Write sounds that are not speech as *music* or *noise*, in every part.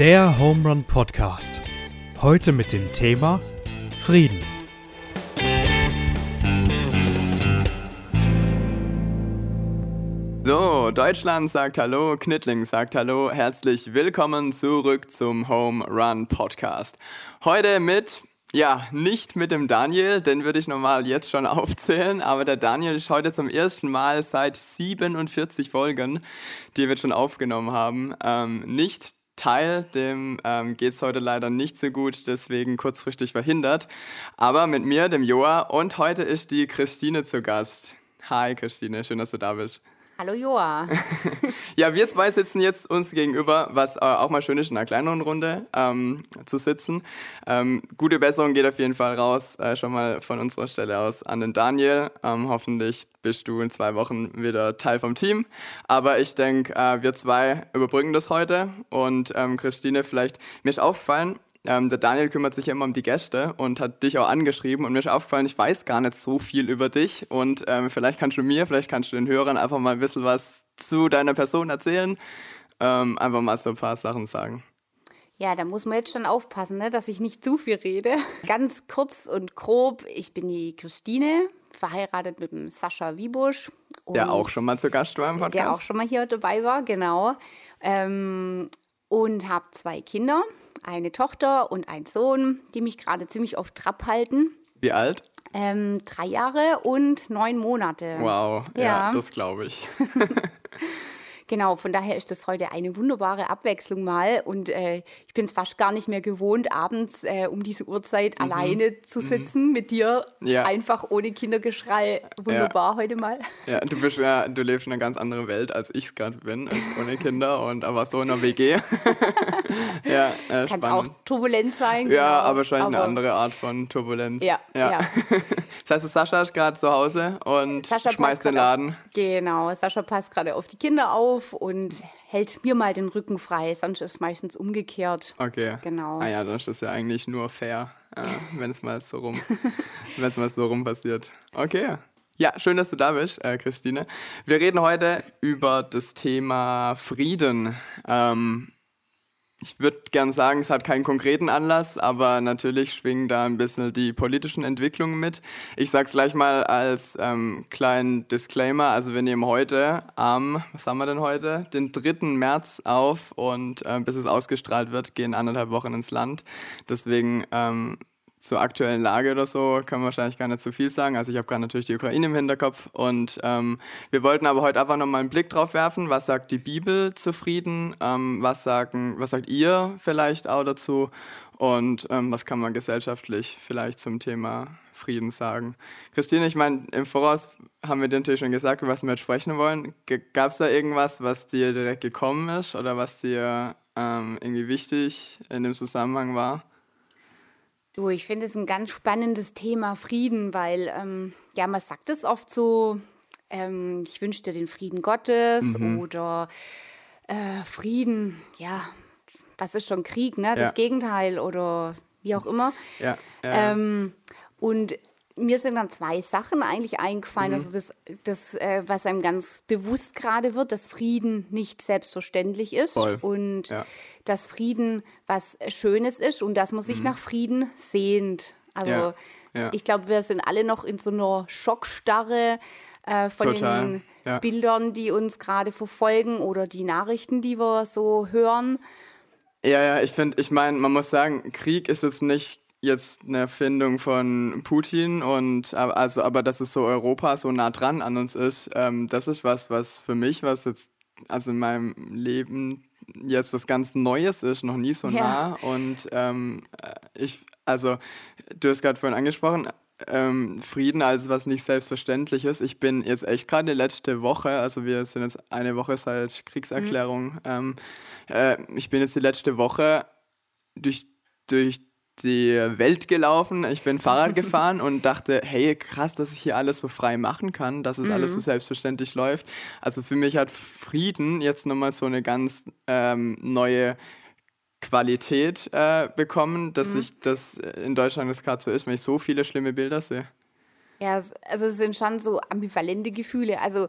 Der Home Run Podcast. Heute mit dem Thema Frieden. So, Deutschland sagt Hallo, Knittling sagt Hallo, herzlich willkommen zurück zum Home Run Podcast. Heute mit, ja, nicht mit dem Daniel, den würde ich normal jetzt schon *laughs* aufzählen, aber der Daniel ist heute zum ersten Mal seit 47 Folgen, die wir schon aufgenommen haben, ähm, nicht Teil, dem ähm, geht es heute leider nicht so gut, deswegen kurzfristig verhindert. Aber mit mir, dem Joa, und heute ist die Christine zu Gast. Hi Christine, schön, dass du da bist. Hallo Joa. *laughs* ja, wir zwei sitzen jetzt uns gegenüber, was äh, auch mal schön ist, in einer kleineren Runde ähm, zu sitzen. Ähm, gute Besserung geht auf jeden Fall raus, äh, schon mal von unserer Stelle aus an den Daniel. Ähm, hoffentlich bist du in zwei Wochen wieder Teil vom Team. Aber ich denke, äh, wir zwei überbrücken das heute. Und ähm, Christine, vielleicht, mir ist aufgefallen, ähm, der Daniel kümmert sich ja immer um die Gäste und hat dich auch angeschrieben und mir ist aufgefallen, ich weiß gar nicht so viel über dich und ähm, vielleicht kannst du mir, vielleicht kannst du den Hörern einfach mal ein bisschen was zu deiner Person erzählen, ähm, einfach mal so ein paar Sachen sagen. Ja, da muss man jetzt schon aufpassen, ne, dass ich nicht zu viel rede. *laughs* Ganz kurz und grob, ich bin die Christine, verheiratet mit dem Sascha Wiebusch. Der auch schon mal zu Gast war im Podcast. Der auch schon mal hier dabei war, genau. Ähm, und habe zwei Kinder eine Tochter und einen Sohn, die mich gerade ziemlich auf Trab halten. Wie alt? Ähm, drei Jahre und neun Monate. Wow, ja, ja das glaube ich. *laughs* Genau, von daher ist das heute eine wunderbare Abwechslung mal. Und äh, ich bin es fast gar nicht mehr gewohnt, abends äh, um diese Uhrzeit mhm. alleine zu mhm. sitzen mhm. mit dir. Ja. Einfach ohne Kindergeschrei. Wunderbar ja. heute mal. Ja, du bist ja, du lebst in einer ganz anderen Welt, als ich es gerade bin, ohne Kinder und aber so in einer WG. *laughs* ja, äh, Kann auch turbulent sein. Ja, genau. aber wahrscheinlich aber eine andere Art von Turbulenz. Ja, ja. ja. *laughs* das heißt, Sascha ist gerade zu Hause und Sascha schmeißt den Laden. Auf, genau, Sascha passt gerade auf die Kinder auf auf und hält mir mal den Rücken frei. Sonst ist es meistens umgekehrt. Okay. Genau. Ah ja, dann ist das ja eigentlich nur fair, äh, *laughs* wenn es mal so rum, wenn es mal so rum passiert. Okay. Ja, schön, dass du da bist, äh, Christine. Wir reden heute über das Thema Frieden. Ähm, ich würde gern sagen, es hat keinen konkreten Anlass, aber natürlich schwingen da ein bisschen die politischen Entwicklungen mit. Ich sage es gleich mal als ähm, kleinen Disclaimer. Also wir nehmen heute am, was haben wir denn heute? Den 3. März auf und äh, bis es ausgestrahlt wird, gehen anderthalb Wochen ins Land. Deswegen ähm, zur aktuellen Lage oder so kann man wahrscheinlich gar nicht so viel sagen. Also ich habe gerade natürlich die Ukraine im Hinterkopf und ähm, wir wollten aber heute einfach nochmal einen Blick drauf werfen. Was sagt die Bibel zu Frieden? Ähm, was, sagen, was sagt ihr vielleicht auch dazu? Und ähm, was kann man gesellschaftlich vielleicht zum Thema Frieden sagen? Christine, ich meine, im Voraus haben wir dir natürlich schon gesagt, über was wir jetzt sprechen wollen. Gab es da irgendwas, was dir direkt gekommen ist oder was dir ähm, irgendwie wichtig in dem Zusammenhang war? Du, ich finde es ein ganz spannendes Thema Frieden, weil ähm, ja, man sagt es oft so, ähm, ich wünsche dir den Frieden Gottes mhm. oder äh, Frieden, ja, was ist schon Krieg, ne? Das ja. Gegenteil oder wie auch immer. Ja. ja. Ähm, und mir sind dann zwei Sachen eigentlich eingefallen. Mhm. Also das, das äh, was einem ganz bewusst gerade wird, dass Frieden nicht selbstverständlich ist Voll. und ja. dass Frieden was Schönes ist und dass man sich mhm. nach Frieden sehnt. Also ja. Ja. ich glaube, wir sind alle noch in so einer Schockstarre äh, von Total. den Bildern, die uns gerade verfolgen oder die Nachrichten, die wir so hören. Ja, ja, ich finde, ich meine, man muss sagen, Krieg ist jetzt nicht jetzt eine Erfindung von Putin und also aber dass es so Europa so nah dran an uns ist, ähm, das ist was, was für mich, was jetzt also in meinem Leben jetzt was ganz Neues ist, noch nie so ja. nah. Und ähm, ich, also du hast gerade vorhin angesprochen, ähm, Frieden als was nicht selbstverständlich ist. Ich bin jetzt echt gerade letzte Woche, also wir sind jetzt eine Woche seit Kriegserklärung, mhm. ähm, äh, ich bin jetzt die letzte Woche durch, durch die Welt gelaufen, ich bin Fahrrad *laughs* gefahren und dachte, hey, krass, dass ich hier alles so frei machen kann, dass es mhm. alles so mhm. selbstverständlich läuft. Also für mich hat Frieden jetzt nochmal so eine ganz ähm, neue Qualität äh, bekommen, dass mhm. ich das in Deutschland das gerade so ist, wenn ich so viele schlimme Bilder sehe. Ja, also es sind schon so ambivalente Gefühle. Also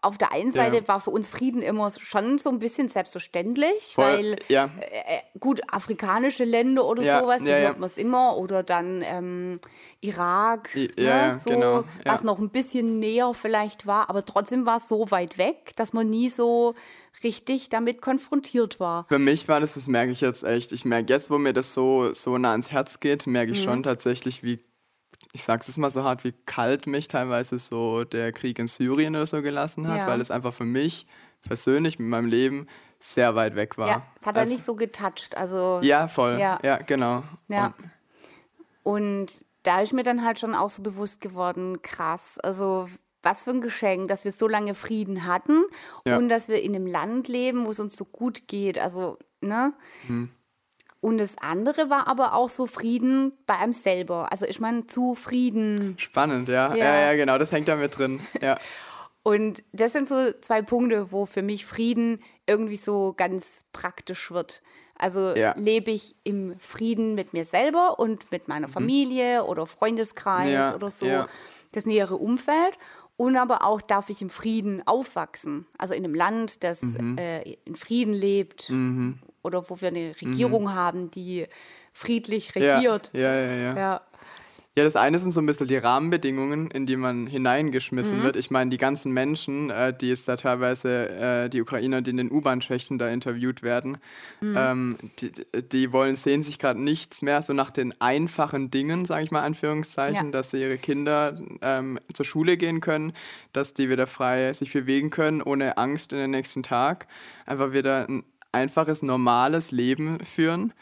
auf der einen Seite ja. war für uns Frieden immer schon so ein bisschen selbstverständlich, Voll, weil ja. äh, äh gut, afrikanische Länder oder ja, sowas, die hört man es immer. Oder dann ähm, Irak, ne, so, genau, was noch ein bisschen näher vielleicht war, aber trotzdem war es so weit weg, dass man nie so richtig damit konfrontiert war. Für mich war das, das merke ich jetzt echt. Ich merke jetzt, wo mir das so, so nah ans Herz geht, merke ich mhm. schon tatsächlich, wie ich sag's es mal so hart, wie kalt mich teilweise so der Krieg in Syrien oder so gelassen hat, ja. weil es einfach für mich persönlich mit meinem Leben sehr weit weg war. Ja, es hat er nicht so getoucht. Also, ja, voll. Ja, ja genau. Ja. Und, und da ist mir dann halt schon auch so bewusst geworden, krass. Also was für ein Geschenk, dass wir so lange Frieden hatten ja. und dass wir in einem Land leben, wo es uns so gut geht. Also, ne? Mhm. Und das andere war aber auch so Frieden bei einem selber. Also ich meine, zufrieden. Spannend, ja. ja. Ja, ja, genau, das hängt da mit drin. Ja. *laughs* Und das sind so zwei Punkte, wo für mich Frieden irgendwie so ganz praktisch wird. Also ja. lebe ich im Frieden mit mir selber und mit meiner mhm. Familie mhm. oder Freundeskreis ja, oder so, ja. das nähere Umfeld. Und aber auch darf ich im Frieden aufwachsen. Also in einem Land, das mhm. äh, in Frieden lebt mhm oder wo wir eine Regierung mhm. haben, die friedlich regiert. Ja, ja, ja. ja. ja. Ja, das eine sind so ein bisschen die Rahmenbedingungen, in die man hineingeschmissen mhm. wird. Ich meine, die ganzen Menschen, äh, die es da teilweise, äh, die Ukrainer, die in den U-Bahn-Schächten da interviewt werden, mhm. ähm, die, die, wollen, sehen sich gerade nichts mehr so nach den einfachen Dingen, sage ich mal, Anführungszeichen, ja. dass sie ihre Kinder ähm, zur Schule gehen können, dass die wieder frei sich bewegen können, ohne Angst in den nächsten Tag. Einfach wieder ein einfaches, normales Leben führen.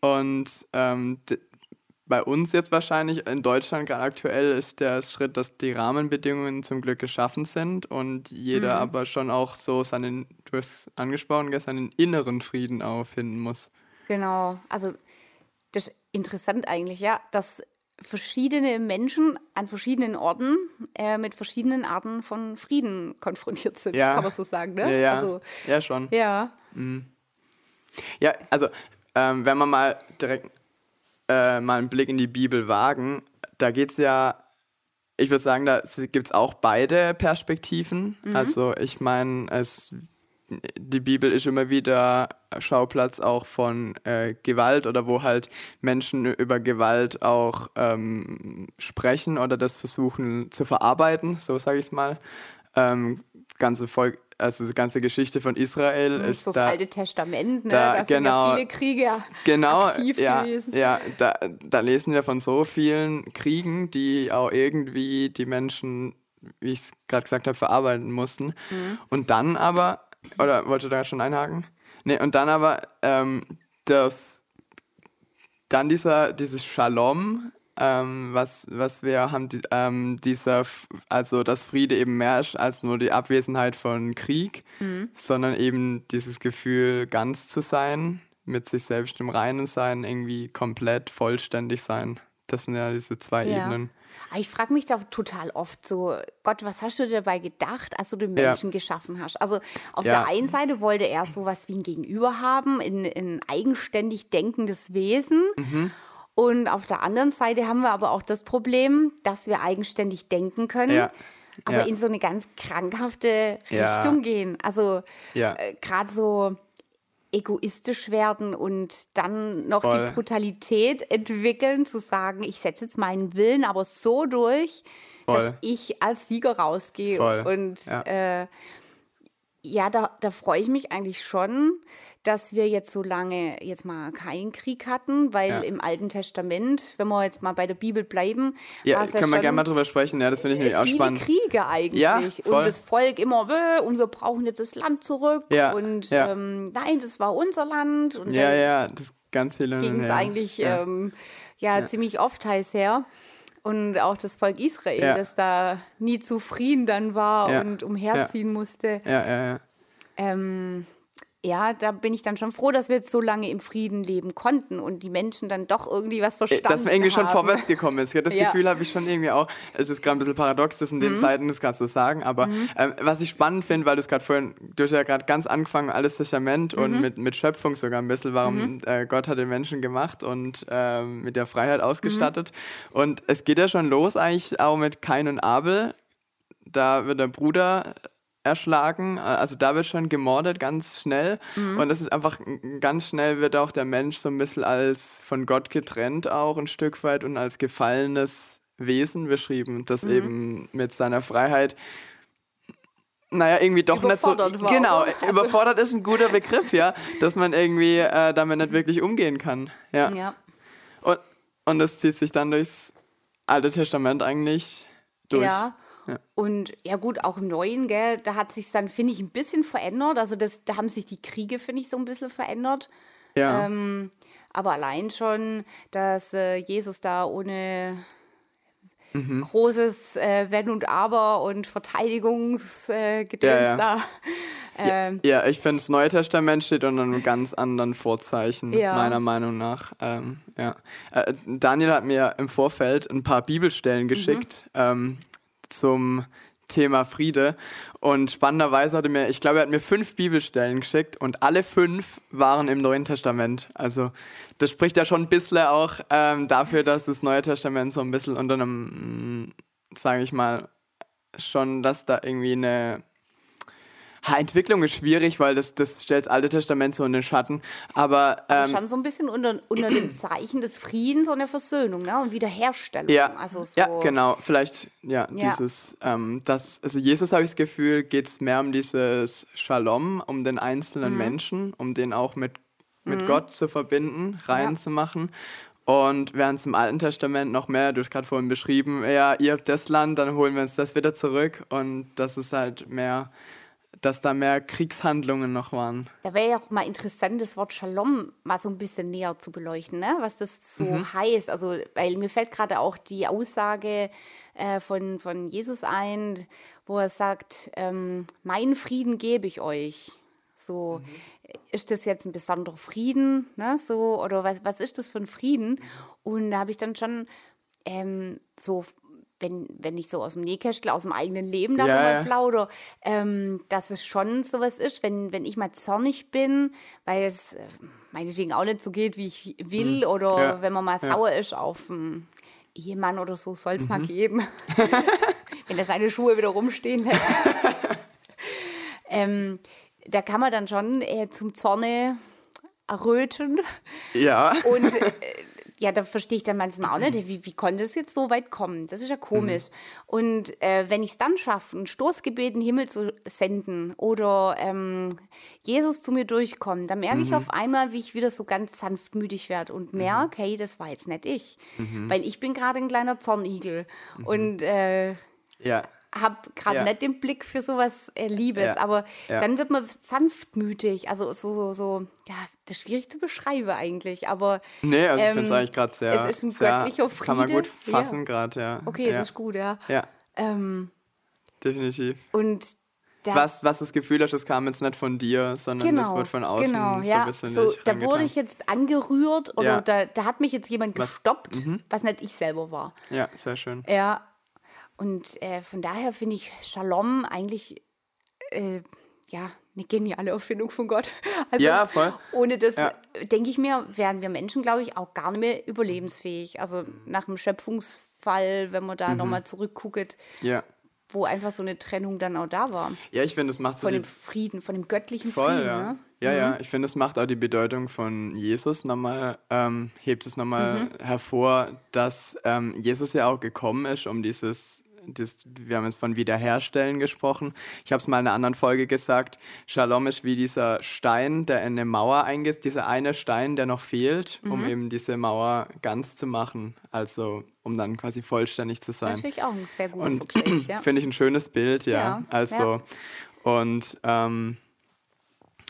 Und ähm, bei uns jetzt wahrscheinlich in Deutschland gerade aktuell ist der Schritt, dass die Rahmenbedingungen zum Glück geschaffen sind und jeder mhm. aber schon auch so seinen, du hast angesprochen, seinen inneren Frieden auch finden muss. Genau, also das ist interessant eigentlich, ja, dass verschiedene Menschen an verschiedenen Orten äh, mit verschiedenen Arten von Frieden konfrontiert sind, ja. kann man so sagen, ne? Ja, ja. Also, ja schon. Ja. Mhm. Ja, also ähm, wenn wir mal direkt äh, mal einen Blick in die Bibel wagen, da geht es ja, ich würde sagen, da gibt es auch beide Perspektiven. Mhm. Also ich meine, es die Bibel ist immer wieder Schauplatz auch von äh, Gewalt oder wo halt Menschen über Gewalt auch ähm, sprechen oder das versuchen zu verarbeiten, so sage ich es mal. Ähm, ganze Volk, also die ganze Geschichte von Israel mhm, ist so das Alte Testament, ne? da, da genau, sind ja viele Kriege genau, aktiv ja, gewesen. Ja, da, da lesen wir von so vielen Kriegen, die auch irgendwie die Menschen, wie ich es gerade gesagt habe, verarbeiten mussten. Mhm. Und dann aber, oder wollte du da schon einhaken? Nee, und dann aber ähm, das dann dieser, dieses Shalom, ähm, was, was wir haben, die, ähm, dieser, also dass Friede eben mehr ist als nur die Abwesenheit von Krieg, mhm. sondern eben dieses Gefühl, ganz zu sein, mit sich selbst im Reinen sein, irgendwie komplett vollständig sein. Das sind ja diese zwei ja. Ebenen. Ah, ich frage mich da total oft so, Gott, was hast du dir dabei gedacht, als du den Menschen ja. geschaffen hast? Also auf ja. der einen Seite wollte er sowas wie ein Gegenüber haben, ein, ein eigenständig denkendes Wesen. Mhm. Und auf der anderen Seite haben wir aber auch das Problem, dass wir eigenständig denken können. Ja. Aber ja. in so eine ganz krankhafte. Richtung gehen. Also äh, gerade so egoistisch werden und dann noch Voll. die Brutalität entwickeln, zu sagen, ich setze jetzt meinen Willen aber so durch, Voll. dass ich als Sieger rausgehe. Voll. Und ja, äh, ja da, da freue ich mich eigentlich schon, dass wir jetzt so lange jetzt mal keinen Krieg hatten, weil ja. im Alten Testament, wenn wir jetzt mal bei der Bibel bleiben, ja, können ja wir gerne mal drüber sprechen. Ja, das finde ich nämlich auch spannend. Kriege eigentlich ja, und das Volk immer und wir brauchen jetzt das Land zurück ja, und. Ähm, nein, das war unser Land und ja, ja, das ganz viele ging es eigentlich ähm, ja, ziemlich oft heiß her und auch das Volk Israel, das da nie zufrieden dann war und umherziehen musste. Ja, ja, ja. Ähm, ja, da bin ich dann schon froh, dass wir jetzt so lange im Frieden leben konnten und die Menschen dann doch irgendwie was verstanden haben. Dass man irgendwie haben. schon vorwärts gekommen ist. Das Ja. Gefühl habe ich schon irgendwie auch. Es ist gerade ein bisschen paradox, das in Mhm. den Zeiten, das gerade zu sagen. Aber ähm, was ich spannend finde, weil du es gerade vorhin, du hast ja gerade ganz angefangen, alles Testament Mhm. und mit, mit Schöpfung sogar ein bisschen, warum äh, Gott hat den Menschen gemacht und ähm, mit der Freiheit ausgestattet. Mhm. Und es geht ja schon los eigentlich auch mit Kain und Abel. Da wird der Bruder erschlagen. Also da wird schon gemordet ganz schnell. Und das ist einfach ganz schnell wird auch der Mensch so ein bisschen als von Gott getrennt auch ein Stück weit und als gefallenes Wesen beschrieben, das eben mit seiner Freiheit naja, irgendwie doch nicht so. Überfordert war, genau? Also- überfordert ist ein guter Begriff, ja, dass man irgendwie äh, damit nicht wirklich umgehen kann. Ja. Ja. Und, und das zieht sich dann durchs Alte Testament eigentlich durch. Ja. Ja. Und ja gut, auch im Neuen, gell, da hat sich dann, finde ich, ein bisschen verändert. Also das, da haben sich die Kriege, finde ich, so ein bisschen verändert. Ja. Ähm, aber allein schon, dass äh, Jesus da ohne Mhm. großes äh, Wenn und Aber und Verteidigungsgedöns äh, Ja, da. Ähm, Ja, ich finde, das Neue Testament steht unter einem ganz anderen Vorzeichen, Ja. meiner Meinung nach. Ähm, ja. äh, Daniel hat mir im Vorfeld ein paar Bibelstellen Mhm. geschickt ähm, zum Thema Friede. Und spannenderweise hat er mir, ich glaube, er hat mir fünf Bibelstellen geschickt und alle fünf waren im Neuen Testament. Also das spricht ja schon ein bisschen auch ähm, dafür, dass das Neue Testament so ein bisschen unter einem, sage ich mal, schon, dass da irgendwie eine Entwicklung ist schwierig, weil das, das stellt das Alte Testament so in den Schatten. Aber ähm, schon so ein bisschen unter, unter dem Zeichen des Friedens und der Versöhnung ne? und Wiederherstellung. ja, also so, ja, genau. Vielleicht, ja, Ja. dieses, ähm, das, also Jesus habe ich das Gefühl, geht es mehr um dieses Shalom, um den einzelnen Mhm. Menschen, um den auch mit, mit Gott zu verbinden, reinzumachen. Und während es im Alten Testament noch mehr, du hast gerade vorhin beschrieben, ja, ihr habt das Land, dann holen wir uns das wieder zurück. Und das ist halt mehr, dass da mehr Kriegshandlungen noch waren. Da wäre ja auch mal interessant, das Wort Shalom mal so ein bisschen näher zu beleuchten, ne? was das so Mhm. heißt. Also, weil mir fällt gerade auch die Aussage äh, von, von Jesus ein, wo er sagt, ähm, meinen Frieden gebe ich euch. So, ist das jetzt ein besonderer Frieden, ne? So, oder was, was ist das für ein Frieden? Und da habe ich dann schon ähm, so, wenn, wenn ich so aus dem Nähkästchen, aus dem eigenen Leben da Ja, ja. plaudere, ähm, dass es schon sowas ist, wenn, wenn ich mal zornig bin, weil es äh, meinetwegen auch nicht so geht, wie ich will, oder Hm. Ja, wenn man mal sauer ist auf einen Ehemann oder so, soll es Mhm. mal geben. *laughs* wenn er seine Schuhe wieder rumstehen lässt. *laughs* ähm, da kann man dann schon äh, zum Zorne erröten. Ja. Und äh, ja, da verstehe ich dann manchmal auch nicht, wie, wie konnte es jetzt so weit kommen? Das ist ja komisch. Und äh, wenn ich es dann schaffe, ein Stoßgebet in den Himmel zu senden oder ähm, Jesus zu mir durchkommt, dann merke ich auf einmal, wie ich wieder so ganz sanftmütig werde und merke, hey, das war jetzt nicht ich. Weil ich bin gerade ein kleiner Zornigel und äh, Ja. Habe gerade Ja. nicht den Blick für sowas äh, Liebes, Ja. aber Ja. dann wird man sanftmütig, also so, so, so, ja, das ist schwierig zu beschreiben eigentlich, aber Nee, also ich finde es Ähm, eigentlich gerade sehr. es ist ein sehr, göttlicher Kann man gut fassen Ja. gerade, ja. okay, das ist gut, ja. Ja, Ähm, definitiv. und da, Was, was das Gefühl hast, das kam jetzt nicht von dir, sondern das genau, wird von außen genau, so ja, ein bisschen so, da wurde ich jetzt angerührt oder da, da hat mich jetzt jemand Was- gestoppt, was nicht ich selber war. Ja, sehr schön. Ja, und äh, von daher finde ich Shalom eigentlich äh, ja eine geniale Erfindung von Gott. *laughs* Also, Ja, voll. Ohne das, Ja. denke ich mir, wären wir Menschen, glaube ich, auch gar nicht mehr überlebensfähig. Also nach dem Schöpfungsfall, wenn man Mhm. da nochmal zurückguckt, Ja. wo einfach so eine Trennung dann auch da war. Ja, ich finde, das macht so Von dem Frieden, von dem göttlichen Voll, Frieden. ja. Ne? Ja, ja, ich finde, es macht auch die Bedeutung von Jesus nochmal, ähm, hebt es nochmal Mhm. hervor, dass ähm, Jesus ja auch gekommen ist, um dieses, das, wir haben jetzt von Wiederherstellen gesprochen. Ich habe es mal in einer anderen Folge gesagt, Shalom ist wie dieser Stein, der in eine Mauer eingeht, dieser eine Stein, der noch fehlt, um Mhm. eben diese Mauer ganz zu machen, also um dann quasi vollständig zu sein. Natürlich auch ein sehr Und Vergleich. Ja. *clears throat* finde ich ein schönes Bild, ja. Ja, also, und ähm,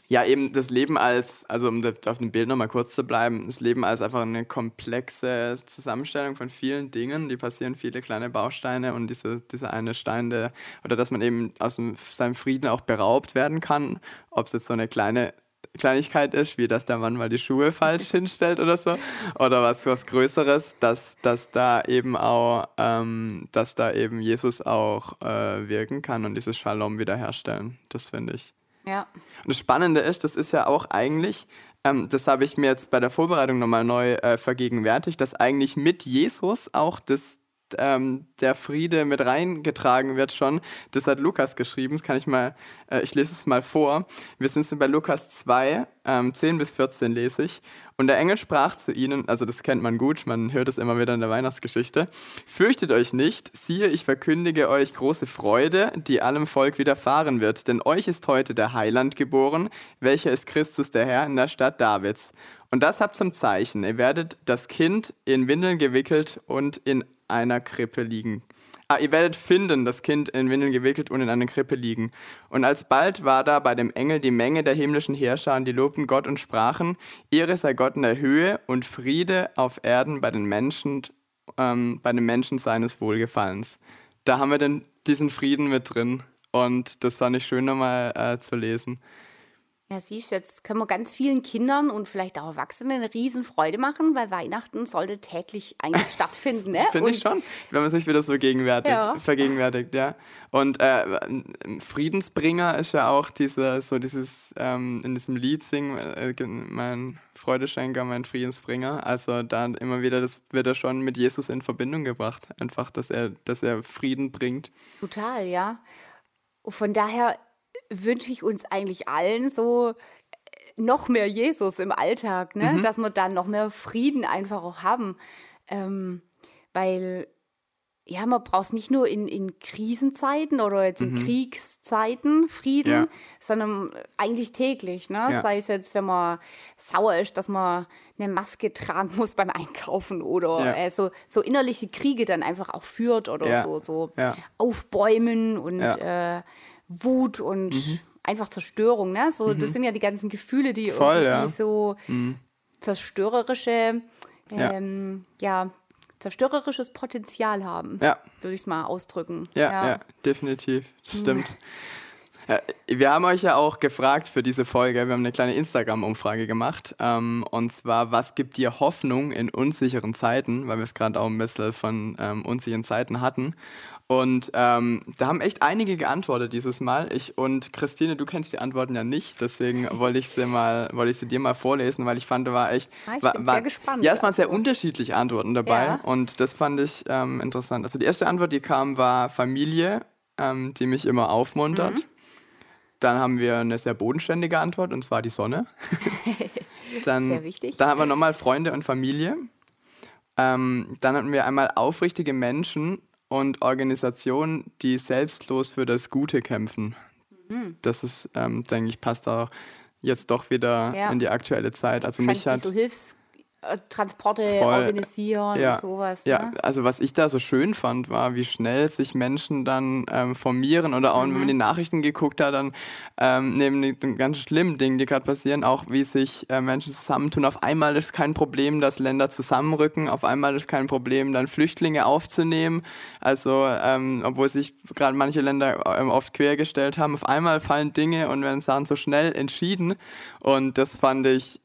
ja, eben das Leben als, also um auf dem Bild nochmal kurz zu bleiben, das Leben als einfach eine komplexe Zusammenstellung von vielen Dingen, die passieren, viele kleine Bausteine und diese, dieser eine Stein, der, oder dass man eben aus dem, seinem Frieden auch beraubt werden kann, ob es jetzt so eine kleine Kleinigkeit ist, wie dass der Mann mal die Schuhe falsch *laughs* hinstellt oder so. Oder was, was Größeres, dass, dass da eben auch, ähm, dass da eben Jesus auch äh, wirken kann und dieses Shalom wiederherstellen. Das finde ich. Ja. Und das Spannende ist, das ist ja auch eigentlich, ähm, das habe ich mir jetzt bei der Vorbereitung nochmal neu äh, vergegenwärtigt, dass eigentlich mit Jesus auch das, ähm, der Friede mit reingetragen wird schon. Das hat Lukas geschrieben, das kann ich mal, äh, ich lese es mal vor. Wir sind bei Lukas 2, ähm, 10 bis 14 lese ich. Und der Engel sprach zu ihnen, also das kennt man gut, man hört es immer wieder in der Weihnachtsgeschichte, fürchtet euch nicht, siehe, ich verkündige euch große Freude, die allem Volk widerfahren wird, denn euch ist heute der Heiland geboren, welcher ist Christus der Herr in der Stadt Davids. Und das habt zum Zeichen, ihr werdet das Kind in Windeln gewickelt und in einer Krippe liegen. Ah, ihr werdet finden, das Kind in Windeln gewickelt und in einer Krippe liegen. Und alsbald war da bei dem Engel die Menge der himmlischen Herrscher, und die lobten Gott und sprachen, Ehre sei Gott in der Höhe und Friede auf Erden bei den Menschen, ähm, bei den Menschen seines Wohlgefallens. Da haben wir denn diesen Frieden mit drin. Und das fand ich schön nochmal äh, zu lesen. Ja, siehst du, jetzt können wir ganz vielen Kindern und vielleicht auch Erwachsenen eine Riesenfreude machen, weil Weihnachten sollte täglich eigentlich *laughs* stattfinden. Ne? Finde ich schon, wenn man sich wieder so Ja. vergegenwärtigt, ja. Und äh, Friedensbringer ist ja auch diese, so dieses, ähm, in diesem Lied singen, äh, mein Freudeschenker, mein Friedensbringer. Also da immer wieder, das wird ja schon mit Jesus in Verbindung gebracht. Einfach, dass er, dass er Frieden bringt. Total, ja. Von daher wünsche ich uns eigentlich allen so äh, noch mehr Jesus im Alltag, ne? Mhm. dass wir dann noch mehr Frieden einfach auch haben. Ähm, weil, ja, man braucht es nicht nur in, in Krisenzeiten oder jetzt in Kriegszeiten Frieden, Mhm. Ja. sondern eigentlich täglich. Ne? Ja. Sei es jetzt, wenn man sauer ist, dass man eine Maske tragen muss beim Einkaufen oder Ja. äh, so, so innerliche Kriege dann einfach auch führt oder so, so. Aufbäumen und äh, Wut und einfach Zerstörung. Ne? So, Das sind ja die ganzen Gefühle, die Voll, irgendwie ja. so zerstörerische, Ja. ähm, ja. zerstörerisches Potenzial haben, Ja. würde ich es mal ausdrücken. Ja, ja, definitiv. Das stimmt. Ja, wir haben euch ja auch gefragt für diese Folge, wir haben eine kleine Instagram-Umfrage gemacht. Ähm, und zwar, was gibt dir Hoffnung in unsicheren Zeiten? Weil wir es gerade auch ein bisschen von ähm, unsicheren Zeiten hatten. Und ähm, da haben echt einige geantwortet dieses Mal. Ich und Christine, du kennst die Antworten ja nicht, deswegen *laughs* wollte ich sie mal, wollte ich sie dir mal vorlesen, weil ich fand, da war echt. Ah, ich war, bin war, sehr gespannt. Ja, es waren sehr unterschiedliche Antworten dabei Ja. und das fand ich ähm, interessant. Also die erste Antwort, die kam, war Familie, ähm, die mich immer aufmuntert. Mhm. Dann haben wir eine sehr bodenständige Antwort und zwar die Sonne. *laughs* dann, Sehr wichtig. Dann haben wir nochmal Freunde und Familie. Ähm, dann hatten wir einmal aufrichtige Menschen und Organisationen, die selbstlos für das Gute kämpfen. Mhm. Das ist, ähm, denke ich, passt auch jetzt doch wieder Ja. in die aktuelle Zeit. Also Wahrscheinlich mich hat so Hilfstransporte Voll, organisieren ja, und sowas. Ja, Ne? also was ich da so schön fand, war, wie schnell sich Menschen dann ähm, formieren oder auch, wenn Mhm. man die Nachrichten geguckt hat, dann ähm, neben den ganz schlimmen Dingen, die gerade passieren, auch wie sich äh, Menschen zusammentun. Auf einmal ist kein Problem, dass Länder zusammenrücken. Auf einmal ist kein Problem, dann Flüchtlinge aufzunehmen. Also, ähm, obwohl sich gerade manche Länder ähm, oft quergestellt haben, auf einmal fallen Dinge und werden Sachen so schnell entschieden. Und das fand ich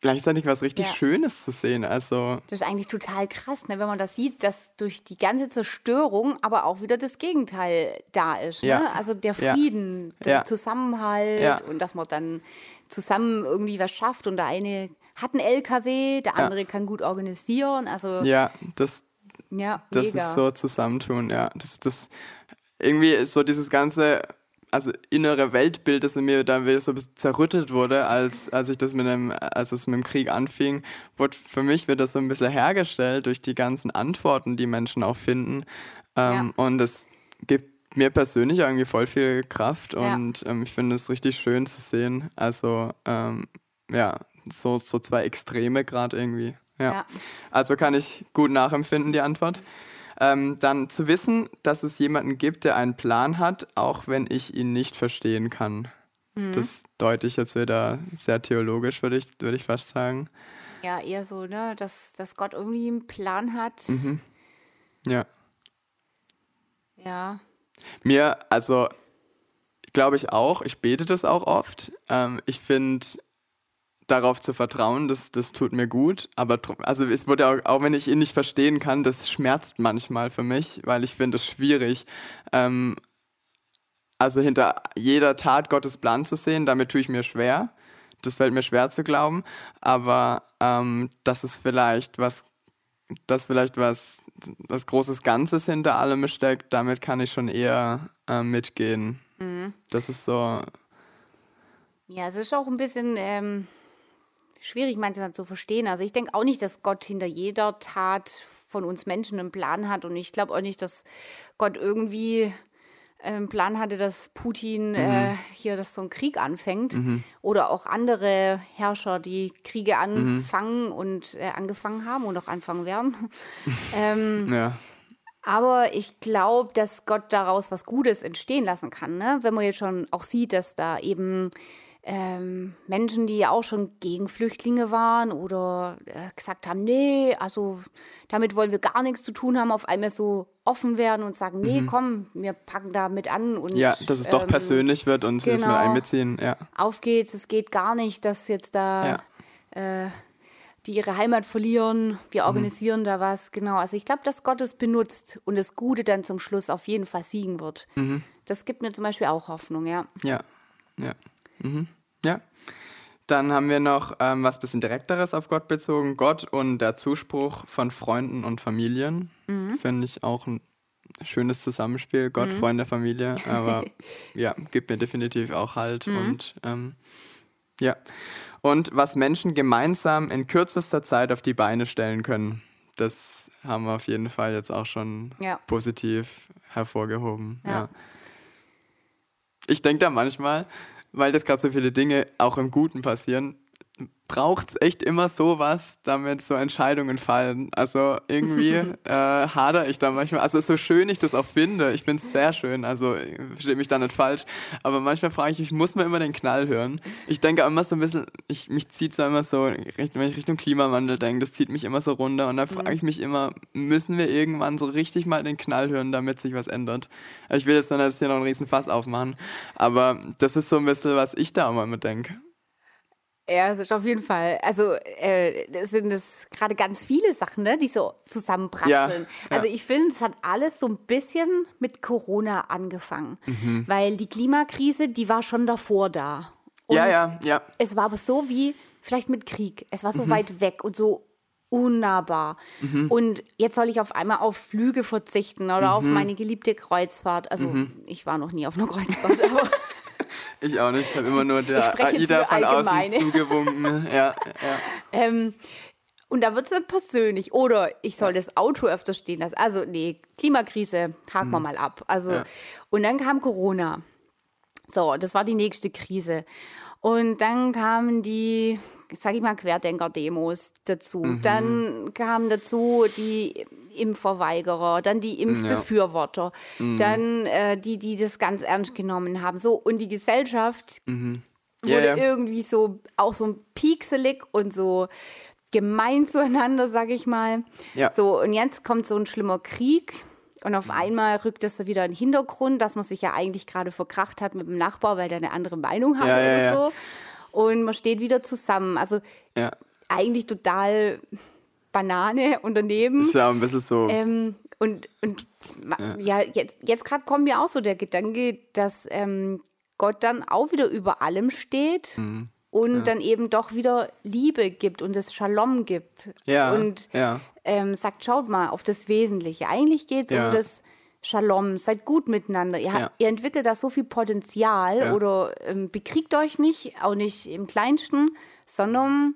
gleichzeitig was richtig Ja. Schönes zu sehen. Also, Das ist eigentlich total krass, ne, wenn man das sieht, dass durch die ganze Zerstörung aber auch wieder das Gegenteil da ist. Ja. Ne? Also der Ja. Frieden, der Ja. Zusammenhalt Ja. und dass man dann zusammen irgendwie was schafft und der eine hat einen LKW, der andere kann gut organisieren. Also ja, ja, das, das mega. ist so Zusammentun, ja. Das, das irgendwie ist so dieses ganze, also innere Weltbild, das in mir da wieder so ein bisschen zerrüttet wurde, als, als ich das mit dem, als es mit dem Krieg anfing, wurde für mich wird das so ein bisschen hergestellt durch die ganzen Antworten, die Menschen auch finden. Ähm, Und das gibt mir persönlich irgendwie voll viel Kraft Ja. und ähm, ich finde es richtig schön zu sehen. Also ähm, ja, so, so zwei Extreme gerade irgendwie. Ja. Ja. Also kann ich gut nachempfinden, die Antwort. Ähm, dann zu wissen, dass es jemanden gibt, der einen Plan hat, auch wenn ich ihn nicht verstehen kann. Mhm. Das deute ich jetzt wieder sehr theologisch, würde ich, würde ich fast sagen. ja, eher so, ne, dass, dass Gott irgendwie einen Plan hat. Mhm. Ja. Ja. Mir, also glaube ich auch, ich bete das auch oft. Ähm, ich finde, darauf zu vertrauen, das, das tut mir gut. Aber also es wurde auch, auch wenn ich ihn nicht verstehen kann, das schmerzt manchmal für mich, weil ich finde es schwierig. Ähm, also hinter jeder Tat Gottes Plan zu sehen, damit tue ich mir schwer. Das fällt mir schwer zu glauben. Aber ähm, das ist vielleicht was, das vielleicht was, was großes Ganzes hinter allem steckt, damit kann ich schon eher äh, mitgehen. Mhm. Das ist so. Ja, es ist auch ein bisschen ähm, schwierig manchmal zu verstehen. Also ich denke auch nicht, dass Gott hinter jeder Tat von uns Menschen einen Plan hat. Und ich glaube auch nicht, dass Gott irgendwie einen Plan hatte, dass Putin äh, mhm. äh, hier dass so ein Krieg anfängt. Mhm. Oder auch andere Herrscher, die Kriege mhm. anfangen mhm. und äh, angefangen haben und auch anfangen werden. *laughs* ähm, ja. Aber ich glaube, dass Gott daraus was Gutes entstehen lassen kann. Ne? Wenn man jetzt schon auch sieht, dass da eben ähm, Menschen, die auch schon gegen Flüchtlinge waren oder äh, gesagt haben, nee, also damit wollen wir gar nichts zu tun haben, auf einmal so offen werden und sagen, nee, mhm. komm, wir packen da mit an. Und, ja, dass es ähm, doch persönlich wird und genau, das mit einbeziehen. Ja. Auf geht's, es geht gar nicht, dass jetzt da ja. äh, die ihre Heimat verlieren, wir mhm. organisieren mhm. da was, genau. Also ich glaube, dass Gott es benutzt und das Gute dann zum Schluss auf jeden Fall siegen wird. Mhm. Das gibt mir zum Beispiel auch Hoffnung, ja. Ja, ja. Mhm. Ja. Dann haben wir noch ähm, was bisschen direkteres auf Gott bezogen. Gott und der Zuspruch von Freunden und Familien. Mhm. Finde ich auch ein schönes Zusammenspiel. Gott, mhm. Freunde, Familie. Aber *laughs* ja, gibt mir definitiv auch Halt. Mhm. Und ähm, ja. Und was Menschen gemeinsam in kürzester Zeit auf die Beine stellen können. Das haben wir auf jeden Fall jetzt auch schon ja. positiv hervorgehoben. Ja. ja. Ich denke da manchmal, weil das gerade so viele Dinge auch im Guten passieren, braucht es echt immer sowas, damit so Entscheidungen fallen. Also irgendwie *laughs* äh, hader ich da manchmal. Also so schön ich das auch finde, ich finde es sehr schön, also versteht mich da nicht falsch, aber manchmal frage ich mich, muss man immer den Knall hören? Ich denke immer so ein bisschen, ich, mich zieht so immer so, wenn ich Richtung Klimawandel denke, das zieht mich immer so runter und da frage ich mich immer, müssen wir irgendwann so richtig mal den Knall hören, damit sich was ändert? Ich will jetzt dann jetzt hier noch einen riesen Fass aufmachen, aber das ist so ein bisschen, was ich da immer denke. Ja, es ist auf jeden Fall. Also äh, das sind es gerade ganz viele Sachen, ne, die so zusammenprasseln. Ja, ja. Also ich finde, es hat alles so ein bisschen mit Corona angefangen, mhm. weil die Klimakrise, die war schon davor da. Und ja, ja, ja. Es war aber so wie vielleicht mit Krieg. Es war so mhm. weit weg und so unnahbar. Mhm. Und jetzt soll ich auf einmal auf Flüge verzichten oder auf mhm. meine geliebte Kreuzfahrt. Also mhm. ich war noch nie auf einer Kreuzfahrt, *laughs* aber ich auch nicht. Ich habe immer nur der AIDA von außen *laughs* zugewunken. Ja, ja. Ähm, und da wird es dann persönlich. Oder ich soll das Auto öfter stehen lassen. Also, nee, Klimakrise, haken wir hm. mal ab. Also, ja. und dann kam Corona. So, das war die nächste Krise. Und dann kamen die sage ich mal, Querdenker-Demos dazu. Mhm. Dann kamen dazu die Impfverweigerer, dann die Impfbefürworter, ja. mhm. dann äh, die, die das ganz ernst genommen haben. So, und die Gesellschaft mhm. wurde ja, ja. irgendwie so auch so piekselig und so gemein *laughs* zueinander, sage ich mal. Ja. So, und jetzt kommt so ein schlimmer Krieg. Und auf mhm. einmal rückt es da wieder in den Hintergrund, dass man sich ja eigentlich gerade verkracht hat mit dem Nachbar, weil der eine andere Meinung hat oder so und man steht wieder zusammen. Also ja. eigentlich total Banane und daneben. Ist ja ein bisschen so. Ähm, und und ja, ja jetzt, jetzt gerade kommt mir auch so der Gedanke, dass ähm, Gott dann auch wieder über allem steht. Mhm. Und ja. dann eben doch wieder Liebe gibt und das Shalom gibt. Ja. Und ähm, sagt, schaut mal auf das Wesentliche. Eigentlich geht es um das Shalom, seid gut miteinander. Ihr, habt, ihr entwickelt da so viel Potenzial ja. oder ähm, bekriegt euch nicht, auch nicht im Kleinsten, sondern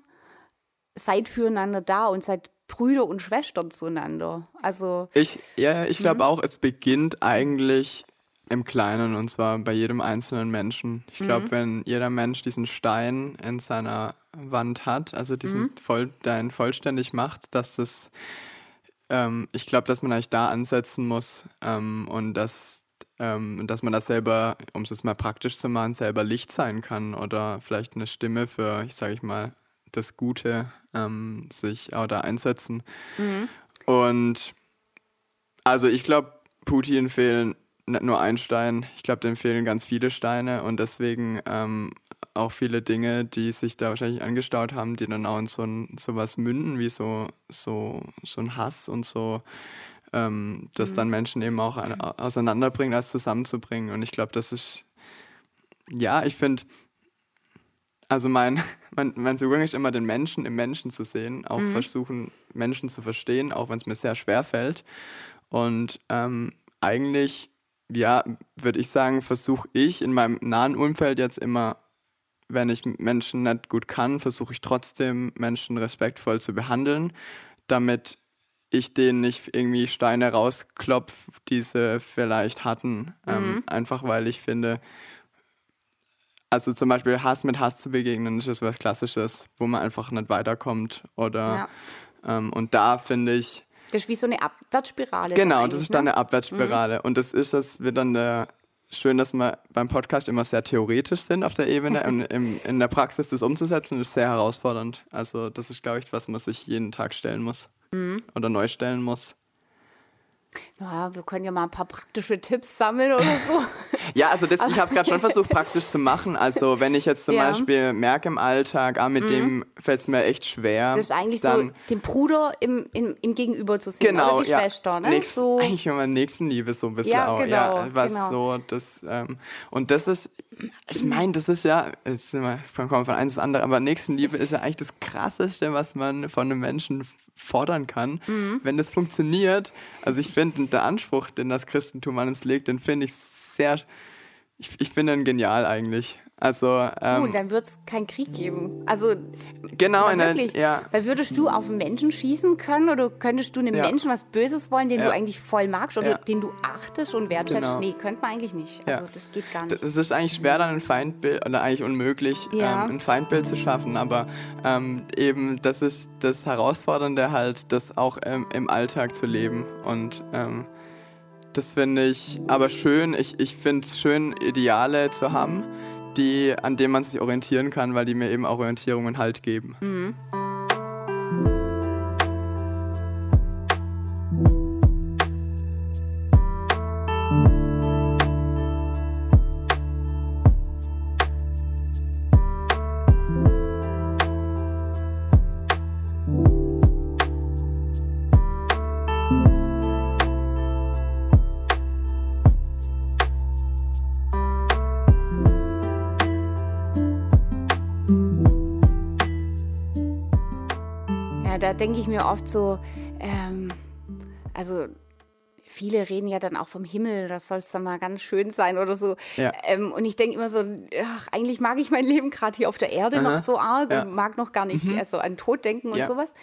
seid füreinander da und seid Brüder und Schwestern zueinander. Also ich ja, ich glaube mhm. auch, es beginnt eigentlich im Kleinen und zwar bei jedem einzelnen Menschen. Ich glaube, mhm. wenn jeder Mensch diesen Stein in seiner Wand hat, also diesen mhm. voll, der ihn vollständig macht, dass das ähm, ich glaube, dass man eigentlich da ansetzen muss ähm, und dass, ähm, dass man das selber, um es jetzt mal praktisch zu machen, selber Licht sein kann oder vielleicht eine Stimme für, ich sage ich mal, das Gute ähm, sich auch da einsetzen. Mhm. Und also ich glaube, Putin fehlen nicht nur ein Stein, ich glaube, dem fehlen ganz viele Steine und deswegen ähm, auch viele Dinge, die sich da wahrscheinlich angestaut haben, die dann auch in so, ein, so was münden, wie so, so, so ein Hass und so, ähm, das mhm. dann Menschen eben auch an, auseinanderbringen, als zusammenzubringen. Und ich glaube, das ist, ja, ich finde, also mein, *laughs* mein, mein Zugang ist immer, den Menschen im Menschen zu sehen, auch mhm. versuchen, Menschen zu verstehen, auch wenn es mir sehr schwer fällt. Und ähm, eigentlich, ja, würde ich sagen, versuche ich in meinem nahen Umfeld jetzt immer, wenn ich Menschen nicht gut kann, versuche ich trotzdem Menschen respektvoll zu behandeln, damit ich denen nicht irgendwie Steine rausklopfe, die sie vielleicht hatten. Ähm, mhm. Ähm, einfach weil ich finde, also zum Beispiel Hass mit Hass zu begegnen, ist das was Klassisches, wo man einfach nicht weiterkommt. Oder ja. ähm, und da finde ich. Das ist wie so eine Abwärtsspirale. Genau, das ist dann ne? eine Abwärtsspirale. Mhm. Und das ist das, wird dann der, schön, dass wir beim Podcast immer sehr theoretisch sind auf der Ebene. und *laughs* im, in der Praxis das umzusetzen, ist sehr herausfordernd. Also, das ist, glaube ich, was man sich jeden Tag stellen muss. Mhm. Oder neu stellen muss. Ja, wir können ja mal ein paar praktische Tipps sammeln oder *laughs* so. ja, also das, ich habe es gerade schon versucht, praktisch zu machen. Also wenn ich jetzt zum *laughs* ja. Beispiel merke im Alltag, ah, mit mhm. dem fällt es mir echt schwer. Das ist eigentlich dann, so, den Bruder im, im, im Gegenüber zu sehen, genau, oder die ja. Schwester. Ne? Nächst, so. Eigentlich immer Nächstenliebe so ein bisschen ja, auch. Genau, ja, was genau. so, das, ähm, und das ist, ich meine, das ist ja, jetzt sind wir von, von eins ins andere, aber Nächstenliebe ist ja eigentlich das Krasseste, was man von einem Menschen fordern kann, mhm. wenn das funktioniert. Also ich finde, der Anspruch, den das Christentum an uns legt, den finde ich sehr, ich, ich finde ihn genial eigentlich. Also, ähm, Gut, dann wird es keinen Krieg geben. Also genau, in wirklich, ja. Weil würdest du auf einen Menschen schießen können oder könntest du einem ja. Menschen was Böses wollen, den ja. du eigentlich voll magst oder den du achtest und wertschätzt? Genau. Nee, könnte man eigentlich nicht. Also das geht gar nicht. Es ist eigentlich schwer, dann ein Feindbild oder eigentlich unmöglich, ähm, ein Feindbild zu schaffen. Aber ähm, eben, das ist das Herausfordernde halt, das auch im Alltag zu leben und ähm, das finde ich aber schön. Ich, ich finde es schön, Ideale zu haben die, an denen man sich orientieren kann, weil die mir eben auch Orientierung und Halt geben. Mhm. Denke ich mir oft so, ähm, also viele reden ja dann auch vom Himmel, das soll es dann mal ganz schön sein oder so. Ja. Ähm, und ich denke immer so, ach, eigentlich mag ich mein Leben gerade hier auf der Erde Aha. noch so arg ja. und mag noch gar nicht mhm. also an Tod denken und ja. sowas.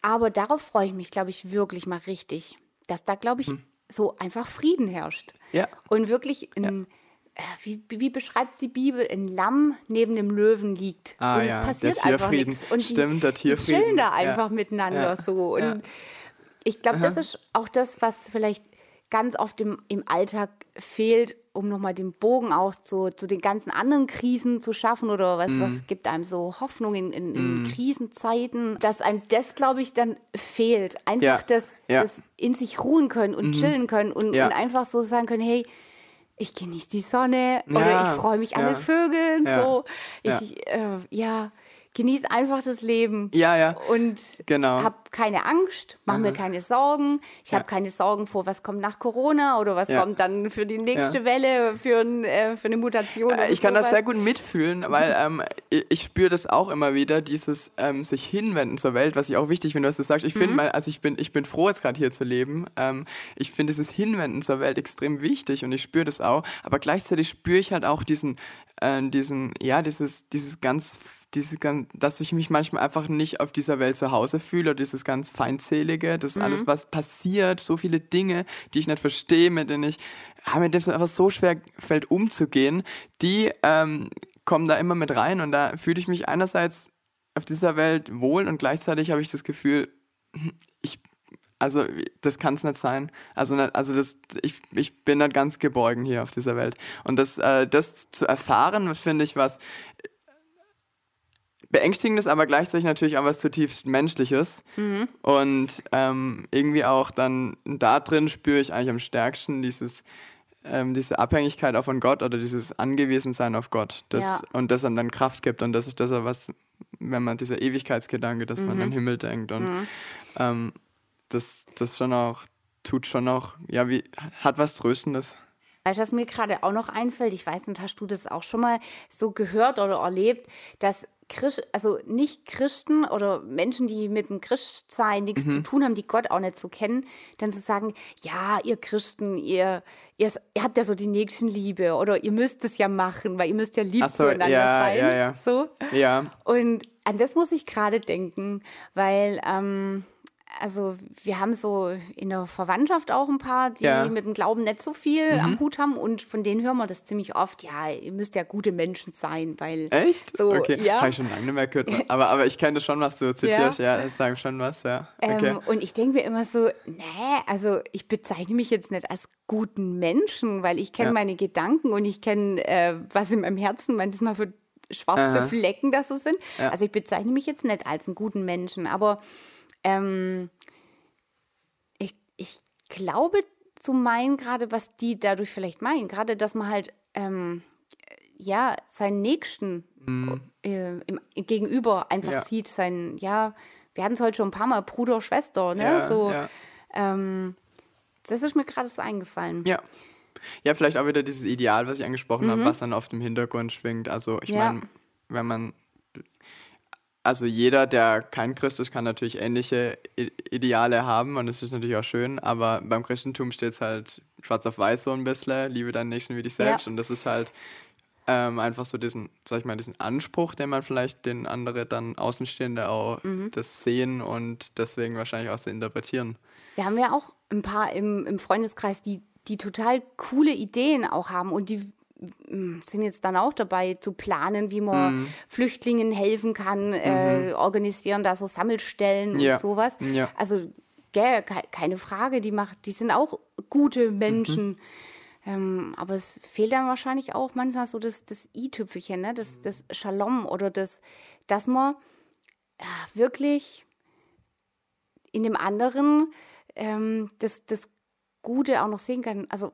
Aber darauf freue ich mich, glaube ich, wirklich mal richtig, dass da, glaube ich, mhm. so einfach Frieden herrscht. Ja. Und wirklich ein wie, wie beschreibt die Bibel, ein Lamm neben dem Löwen liegt. Ah, und es ja, passiert einfach nichts. Und Stimmt, die, die chillen da einfach ja. miteinander ja. so. Und ich glaube, das ist auch das, was vielleicht ganz oft im, im Alltag fehlt, um nochmal den Bogen auch zu, zu den ganzen anderen Krisen zu schaffen oder was, mm. was gibt einem so Hoffnung in, in, in mm. Krisenzeiten, dass einem das, glaube ich, dann fehlt. Einfach das, das in sich ruhen können und mm. chillen können und, und einfach so sagen können, hey, ich genieße die Sonne ja, oder ich freue mich an den Vögeln. So. Ich, äh, ja, genieße einfach das Leben. Ja, ja. Und genau. habe keine Angst, mache mir keine Sorgen. Ich ja. habe keine Sorgen vor, was kommt nach Corona oder was ja. kommt dann für die nächste ja. Welle, für, ein, äh, für eine Mutation. Äh, ich kann sowas. das sehr gut mitfühlen, weil *laughs* ähm, ich, ich spüre das auch immer wieder, dieses ähm, sich hinwenden zur Welt, was ich auch wichtig finde, was du sagst. Ich finde mhm. mal, also ich bin, ich bin froh, jetzt gerade hier zu leben. Ähm, ich finde dieses Hinwenden zur Welt extrem wichtig und ich spüre das auch. Aber gleichzeitig spüre ich halt auch diesen, äh, diesen, ja, dieses, dieses ganz, dieses ganz, dass ich mich manchmal einfach nicht auf dieser Welt zu Hause fühle dieses ganz Feindselige, das mhm. alles, was passiert, so viele Dinge, die ich nicht verstehe, mit denen ich, ja, mit dem es einfach so schwer fällt, umzugehen, die ähm, kommen da immer mit rein und da fühle ich mich einerseits auf dieser Welt wohl und gleichzeitig habe ich das Gefühl, ich also das kann es nicht sein. Also, nicht, also das, ich, ich bin nicht ganz geborgen hier auf dieser Welt. Und das, äh, das zu erfahren, finde ich was beängstigendes, aber gleichzeitig natürlich auch was zutiefst Menschliches. Mhm. Und ähm, irgendwie auch dann da drin spüre ich eigentlich am stärksten dieses, ähm, diese Abhängigkeit auch von Gott oder dieses Angewiesensein auf Gott das, Ja. und das einem dann Kraft gibt und das ist das, was, wenn man dieser Ewigkeitsgedanke, dass man Mhm. an den Himmel denkt und ähm, das, das schon auch, tut schon auch, ja, wie, hat was Tröstendes. Weißt du, was mir gerade auch noch einfällt? Ich weiß nicht, hast du das auch schon mal so gehört oder erlebt, dass Christ, also nicht Christen oder Menschen, die mit dem Christsein nichts Mhm. zu tun haben, die Gott auch nicht so kennen, dann zu sagen, ja, ihr Christen, ihr, ihr, ihr habt ja so die Nächstenliebe oder ihr müsst es ja machen, weil ihr müsst ja lieb Ach so, zueinander ja, sein. ja, ja. So. Ja, Und an das muss ich gerade denken, weil, ähm, also wir haben so in der Verwandtschaft auch ein paar, die Ja. Mhm. mit dem Glauben nicht so viel am Hut haben und von denen hören wir das ziemlich oft, ja, ihr müsst ja gute Menschen sein, weil echt? so, okay, ja. habe ich schon lange nicht mehr gehört. Aber, aber ich kenne das schon, was du zitierst, ja, das sagen schon was, ja. Okay. Ähm, und ich denke mir immer so, nee, also ich bezeichne mich jetzt nicht als guten Menschen, weil ich kenne Ja. meine Gedanken und ich kenne, äh, was in meinem Herzen manchmal für schwarze Aha. Flecken das so sind. Ja. Also ich bezeichne mich jetzt nicht als einen guten Menschen, aber ähm, ich, ich glaube zu meinen, gerade was die dadurch vielleicht meinen, gerade dass man halt ähm, ja seinen Nächsten äh, im, gegenüber einfach Mhm. Ja. sieht, sein, ja, wir hatten es heute schon ein paar Mal, Bruder, Schwester, ne? ja, so, ja. Ähm, das ist mir gerade so eingefallen. Ja. Ja, vielleicht auch wieder dieses Ideal, was ich angesprochen habe, was dann auf dem Hintergrund schwingt. Also ich Mhm. Meine, wenn man, also jeder, der kein Christ ist, kann natürlich ähnliche Ideale haben und es ist natürlich auch schön, aber beim Christentum steht es halt schwarz auf weiß so ein bisschen, liebe deinen Nächsten wie dich selbst Ja. und das ist halt ähm, einfach so diesen, sag ich mal, diesen Anspruch, den man vielleicht den andere dann Außenstehende auch Mhm. das sehen und deswegen wahrscheinlich auch so interpretieren. Wir haben ja auch ein paar im, im Freundeskreis, die, die total coole Ideen auch haben und die sind jetzt dann auch dabei zu planen, wie man Mhm. Flüchtlingen helfen kann, äh, organisieren da so Sammelstellen Ja. und sowas. Ja. Also, gell, ke keine Frage, die macht, die sind auch gute Menschen. Ähm, aber es fehlt dann wahrscheinlich auch manchmal so das, das i-Tüpfelchen, ne? das, das Shalom oder das, dass man wirklich in dem anderen ähm, das, das Gute auch noch sehen kann. Also,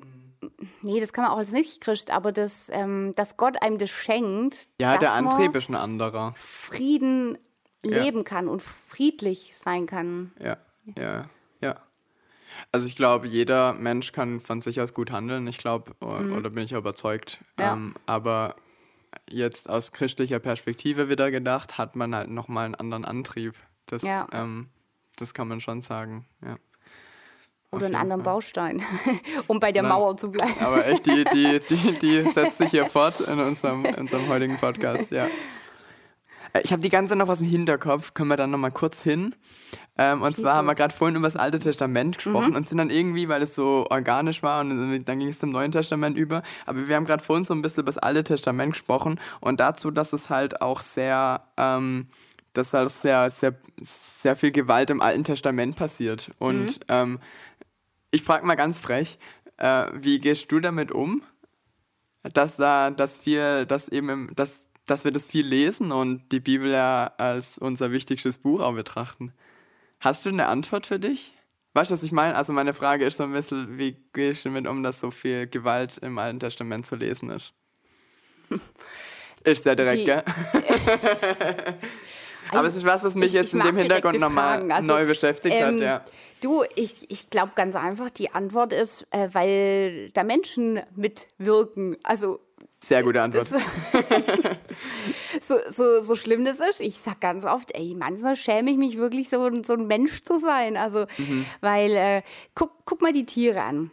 nee, das kann man auch als Nicht-Christ, aber das, ähm, dass Gott einem das schenkt, Ja, dass der man Antrieb ist ein anderer. Frieden Ja. leben kann und friedlich sein kann. Ja, ja, ja. Also ich glaube, jeder Mensch kann von sich aus gut handeln. Ich glaube, o- oder bin ich überzeugt. Mhm. Ja. Ähm, aber jetzt aus christlicher Perspektive wieder gedacht, hat man halt nochmal einen anderen Antrieb. Das, Ja. ähm, das kann man schon sagen, ja. Oder einen anderen Fall. Baustein, *laughs* um bei der Nein. Mauer zu bleiben. Aber echt, die, die, die, die *laughs* setzt sich hier fort in unserem, in unserem heutigen Podcast, ja. Äh, Ich habe die ganze Zeit noch was im Hinterkopf, können wir dann nochmal kurz hin. Ähm, und zwar haben wir gerade vorhin über das Alte Testament gesprochen und sind dann irgendwie, weil es so organisch war und dann ging es zum Neuen Testament über. Aber wir haben gerade vorhin so ein bisschen über das Alte Testament gesprochen und dazu, dass es halt auch sehr, ähm, dass halt sehr, sehr, sehr viel Gewalt im Alten Testament passiert. Und ähm, ich frage mal ganz frech, äh, wie gehst du damit um, dass da, dass viel, dass eben, im- dass, dass wir das viel lesen und die Bibel ja als unser wichtigstes Buch auch betrachten? Hast du eine Antwort für dich? Weißt du, was ich meine? Also meine Frage ist so ein bisschen, wie gehst du damit um, dass so viel Gewalt im Alten Testament zu lesen ist? Ist sehr direkt, Die- gell? *laughs* Aber es ist was, was mich Ich- jetzt ich in dem Hintergrund nochmal. Also, neu beschäftigt hat, ähm, ja. Du, ich, ich glaube ganz einfach, die Antwort ist, äh, weil da Menschen mitwirken. Also Sehr gute Antwort. *laughs* so, so, so schlimm das ist, ich sag ganz oft, ey, manchmal schäme ich mich wirklich, so, ein- so ein Mensch zu sein. Also, Mhm. weil, äh, guck, guck mal die Tiere an.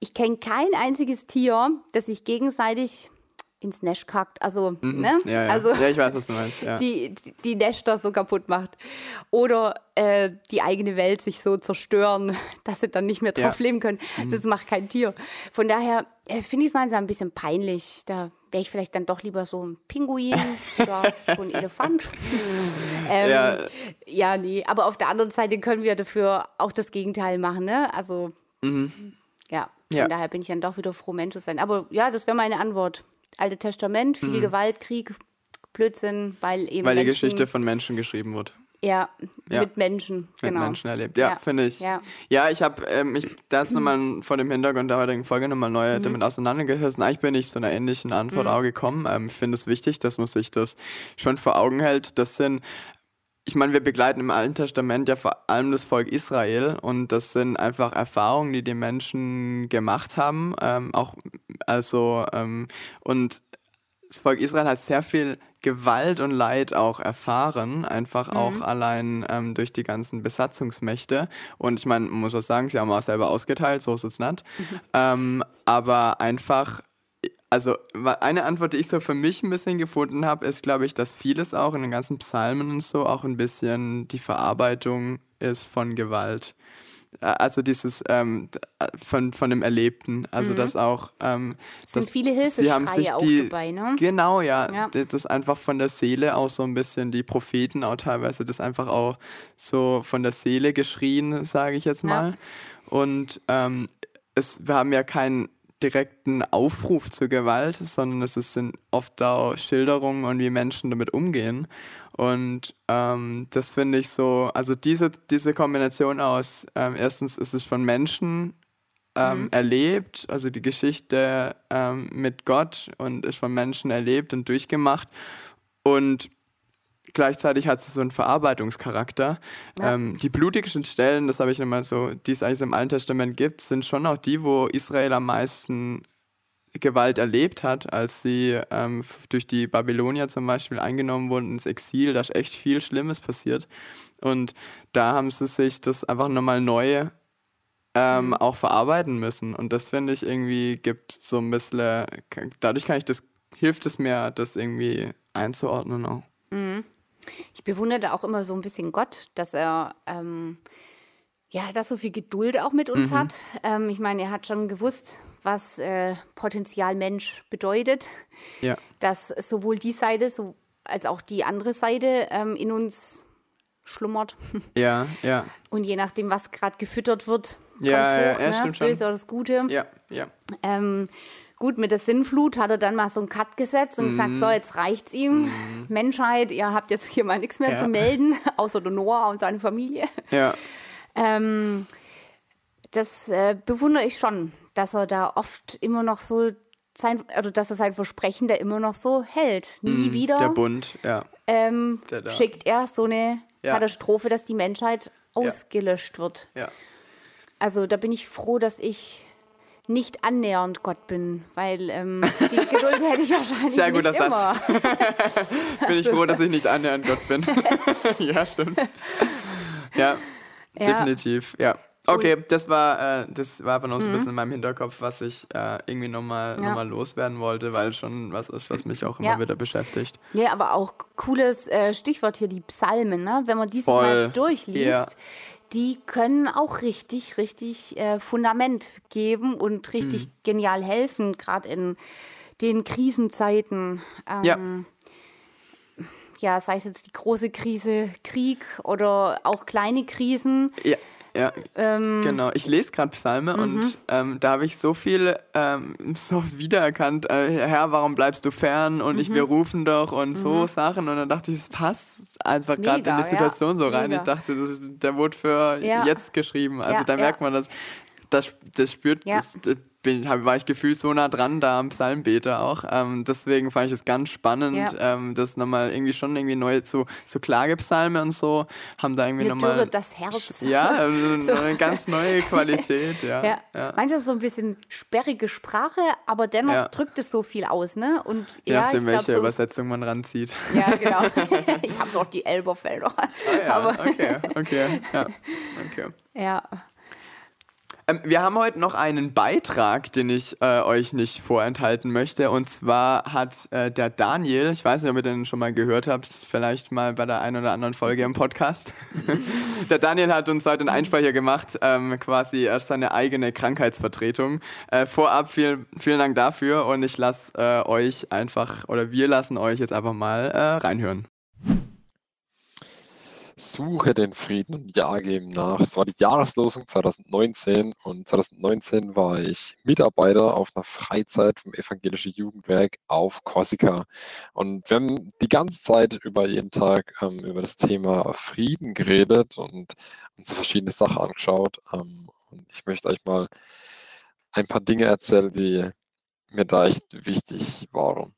Ich kenne kein einziges Tier, das sich gegenseitig ins Nest kackt. Also, ne? Mhm. Ja, ja. Also, ja, ich weiß, was du meinst. Ja. die, die- die Nester so kaputt macht. Oder äh, die eigene Welt sich so zerstören, *laughs* dass sie dann nicht mehr drauf leben können. Mhm. Das macht kein Tier. Von daher äh, finde ich es manchmal ein bisschen peinlich. Da wäre ich vielleicht dann doch lieber so ein Pinguin *laughs* oder so ein Elefant. *laughs* ähm, Ja. ja. nee. Aber auf der anderen Seite können wir dafür auch das Gegenteil machen. Ne? Also, ja. Von Mhm. Ja. daher bin ich dann doch wieder froh, Mensch zu sein. Aber ja, das wäre meine Antwort. Alte Testament, viel Gewalt, Krieg, Blödsinn, weil eben Mhm. Weil die Menschen, Geschichte von Menschen geschrieben wird. Ja, Ja. mit Menschen, mit genau. Menschen erlebt. Ja, Ja. finde ich. Ja. Ja, ich habe ähm, mich das nochmal vor dem Hintergrund der heutigen Folge nochmal neu Mhm. damit auseinandergesetzt. Eigentlich bin ich zu einer ähnlichen Antwort auch gekommen. Ähm, ich finde es wichtig, dass man sich das schon vor Augen hält. Das sind ich meine, wir begleiten im Alten Testament ja vor allem das Volk Israel und das sind einfach Erfahrungen, die die Menschen gemacht haben. Ähm, auch also ähm, und das Volk Israel hat sehr viel Gewalt und Leid auch erfahren, einfach auch allein ähm, durch die ganzen Besatzungsmächte. Und ich meine, man muss auch sagen, sie haben auch selber ausgeteilt, so ist es nicht. Ähm, aber einfach, also eine Antwort, die ich so für mich ein bisschen gefunden habe, ist, glaube ich, dass vieles auch in den ganzen Psalmen und so auch ein bisschen die Verarbeitung ist von Gewalt. Also dieses ähm, äh, von, von dem Erlebten. Also dass auch ähm, Es sind dass viele sie haben sich Hilfeschreie auch die, dabei, ne? Genau, ja. Ja. Das einfach von der Seele auch so ein bisschen, die Propheten auch teilweise, das einfach auch so von der Seele geschrien, sage ich jetzt Ja. mal. Und ähm, es, wir haben ja keinen direkten Aufruf zur Gewalt, sondern es ist- sind oft auch Schilderungen und wie Menschen damit umgehen. Und ähm, das finde ich so, also diese, diese Kombination aus, ähm, erstens ist es von Menschen ähm, erlebt, also die Geschichte ähm, mit Gott und ist von Menschen erlebt und durchgemacht. Und gleichzeitig hat es so einen Verarbeitungscharakter. Ja. Ähm, die blutigsten Stellen, das habe ich nochmal so, die es eigentlich im Alten Testament gibt, sind schon auch die, wo Israel am meisten Gewalt erlebt hat, als sie ähm, durch die Babylonier zum Beispiel eingenommen wurden ins Exil. Da ist echt viel Schlimmes passiert. Und da haben sie sich das einfach nochmal neu ähm, auch verarbeiten müssen. Und das finde ich irgendwie gibt so ein bisschen, dadurch kann ich das, hilft es mir, das irgendwie einzuordnen auch. Ich bewundere da auch immer so ein bisschen Gott, dass er ähm, ja, dass so viel Geduld auch mit uns hat. Ähm, ich meine, er hat schon gewusst, was äh, Potenzial Mensch bedeutet, Ja. dass sowohl die Seite so, als auch die andere Seite ähm, in uns schlummert. *laughs* Ja, ja. Und je nachdem, was gerade gefüttert wird, Ja, kommt's ja, hoch, ja, ne? stimmt das Böse oder das Gute. Ja, ja. Ähm, gut, mit der Sinnflut hat er dann mal so einen Cut gesetzt und Mhm. gesagt, so, jetzt reicht's ihm. Menschheit, ihr habt jetzt hier mal nichts mehr Ja. zu melden, *laughs* außer der Noah und seine Familie. Ja, Ähm, das äh, bewundere ich schon, dass er da oft immer noch so sein, also dass er sein Versprechen da immer noch so hält. Nie wieder Mhm, der Bund, ja. ähm, der da- schickt er so eine Ja. Katastrophe, dass die Menschheit ausgelöscht wird. ja. Also da bin ich froh, dass ich nicht annähernd Gott bin, weil ähm, die *laughs* Geduld hätte ich wahrscheinlich Sehr nicht guter Satz. immer. *laughs* Bin ich froh, dass ich nicht annähernd Gott bin. *laughs* ja, stimmt. Ja, Ja. definitiv, ja. Okay, das war, äh, das war aber noch so ein bisschen in meinem Hinterkopf, was ich äh, irgendwie nochmal Mhm. Ja. noch mal loswerden wollte, weil schon was ist, was mich auch immer Ja. wieder beschäftigt. Nee, aber auch cooles äh, Stichwort hier, die Psalmen, ne? Wenn man die sich mal durchliest, Ja. Die können auch richtig, richtig äh, Fundament geben und richtig Mhm. genial helfen, gerade in den Krisenzeiten. Ähm, Ja. ja, sei es jetzt die große Krise, Krieg oder auch kleine Krisen. Ja, ja, Ähm, genau. Ich lese gerade Psalme mhm. und ähm, da habe ich so viel ähm, so wiedererkannt. Äh, Herr, warum bleibst du fern? Und ich, wir Mhm. rufen doch und so Sachen. Und dann dachte ich, es passt einfach gerade in die Situation so ja. rein. Mega. Ich dachte, das ist, der wurde für Ja. jetzt geschrieben. Also da merkt man das. Das, das spürt, das, das bin, hab, war ich gefühlt so nah dran da am Psalmbeter auch. Ähm, deswegen fand ich es ganz spannend, Ja. ähm, das nochmal irgendwie schon irgendwie neu, so, so Klagepsalme und so, haben da irgendwie nochmal. das Herz. Ja, *laughs* also So. eine ganz neue *laughs* Qualität, ja. Ja. ja. Manchmal so ein bisschen sperrige Sprache, aber dennoch Ja. drückt es so viel aus, ne? Und Je ja, nachdem, welche so. Übersetzung man ranzieht. Ja, *laughs* genau. ich habe doch die Elberfelder. Ah, ja, Aber okay, okay, ja. okay. ja. Ähm, wir haben heute noch einen Beitrag, den ich äh, euch nicht vorenthalten möchte. Und zwar hat äh, der Daniel, ich weiß nicht, ob ihr den schon mal gehört habt, vielleicht mal bei der einen oder anderen Folge im Podcast. *laughs* der Daniel hat uns heute einen Einspeicher gemacht, ähm, quasi als seine eigene Krankheitsvertretung. Äh, vorab viel, vielen Dank dafür und ich lasse äh, euch einfach, oder wir lassen euch jetzt einfach mal äh, reinhören. Suche den Frieden und jage ihm nach. Es war die Jahreslosung 2019 und 2019 war ich Mitarbeiter auf einer Freizeit vom Evangelischen Jugendwerk auf Korsika. Und wir haben die ganze Zeit über jeden Tag ähm, über das Thema Frieden geredet und uns verschiedene Sachen angeschaut. Ähm, und ich möchte euch mal ein paar Dinge erzählen, die mir da echt wichtig waren.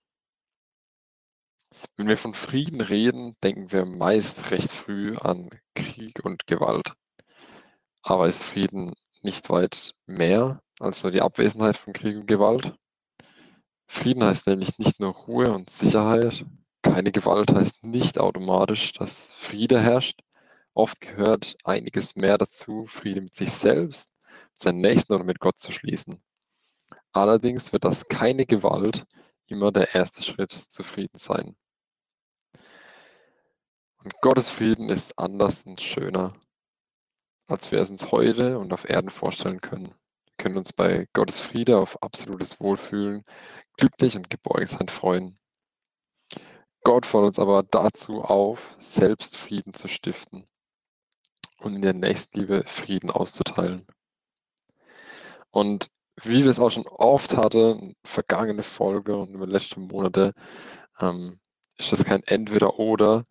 Wenn wir von Frieden reden, denken wir meist recht früh an Krieg und Gewalt. Aber ist Frieden nicht weit mehr als nur die Abwesenheit von Krieg und Gewalt? Frieden heißt nämlich nicht nur Ruhe und Sicherheit. Keine Gewalt heißt nicht automatisch, dass Friede herrscht. Oft gehört einiges mehr dazu, Friede mit sich selbst, mit seinen Nächsten oder mit Gott zu schließen. Allerdings wird das keine Gewalt immer der erste Schritt zu Frieden sein. Und Gottes Frieden ist anders und schöner, als wir es uns heute und auf Erden vorstellen können. Wir können uns bei Gottes Friede auf absolutes Wohlfühlen, glücklich und Geborgenheit freuen. Gott fordert uns aber dazu auf, selbst Frieden zu stiften und in der Nächstenliebe Frieden auszuteilen. Und wie wir es auch schon oft hatten, vergangene Folge und über letzte Monate, ähm, ist das kein Entweder-Oder,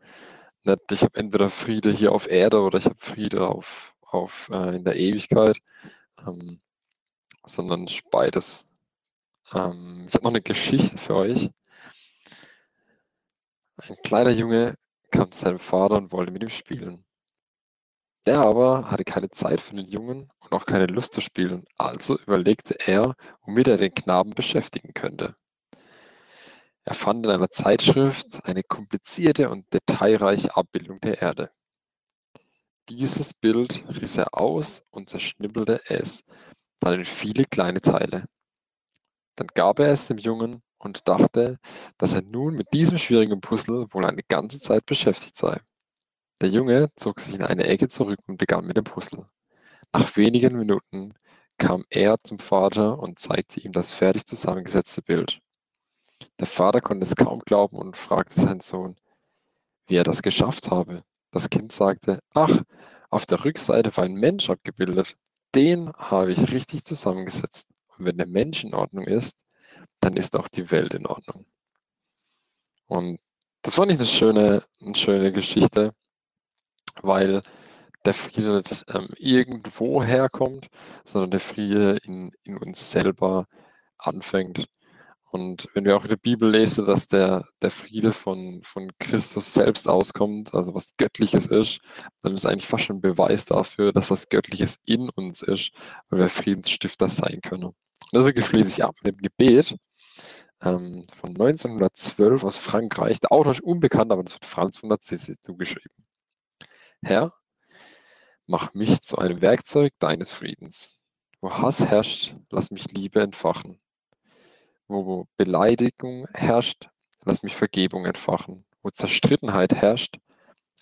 nicht, ich habe entweder Friede hier auf Erde oder ich habe Friede auf, auf äh, in der Ewigkeit, ähm, sondern beides. Ähm, ich habe noch eine Geschichte für euch. Ein kleiner Junge kam zu seinem Vater und wollte mit ihm spielen. Der aber hatte keine Zeit für den Jungen und auch keine Lust zu spielen, also überlegte er, womit er den Knaben beschäftigen könnte. Er fand in einer Zeitschrift eine komplizierte und detailreiche Abbildung der Erde. Dieses Bild riss er aus und zerschnippelte es dann in viele kleine Teile. Dann gab er es dem Jungen und dachte, dass er nun mit diesem schwierigen Puzzle wohl eine ganze Zeit beschäftigt sei. Der Junge zog sich in eine Ecke zurück und begann mit dem Puzzle. Nach wenigen Minuten kam er zum Vater und zeigte ihm das fertig zusammengesetzte Bild. Der Vater konnte es kaum glauben und fragte seinen Sohn, wie er das geschafft habe. Das Kind sagte, ach, auf der Rückseite war ein Mensch abgebildet. Den habe ich richtig zusammengesetzt. Und wenn der Mensch in Ordnung ist, dann ist auch die Welt in Ordnung. Und das fand ich eine schöne, eine schöne Geschichte, weil der Friede nicht ähm, irgendwo herkommt, sondern der Friede in, in uns selber anfängt. Und wenn wir auch in der Bibel lesen, dass der, der Friede von, von Christus selbst auskommt, also was Göttliches ist, dann ist eigentlich fast schon ein Beweis dafür, dass was Göttliches in uns ist, weil wir Friedensstifter sein können. Und deswegen schließe ich ab mit dem Gebet ähm, von 1912 aus Frankreich. Der Autor ist unbekannt, aber das wird Franz von der Assisi zugeschrieben. Herr, mach mich zu einem Werkzeug deines Friedens. Wo Hass herrscht, lass mich Liebe entfachen. Wo Beleidigung herrscht, lass mich Vergebung entfachen. Wo Zerstrittenheit herrscht,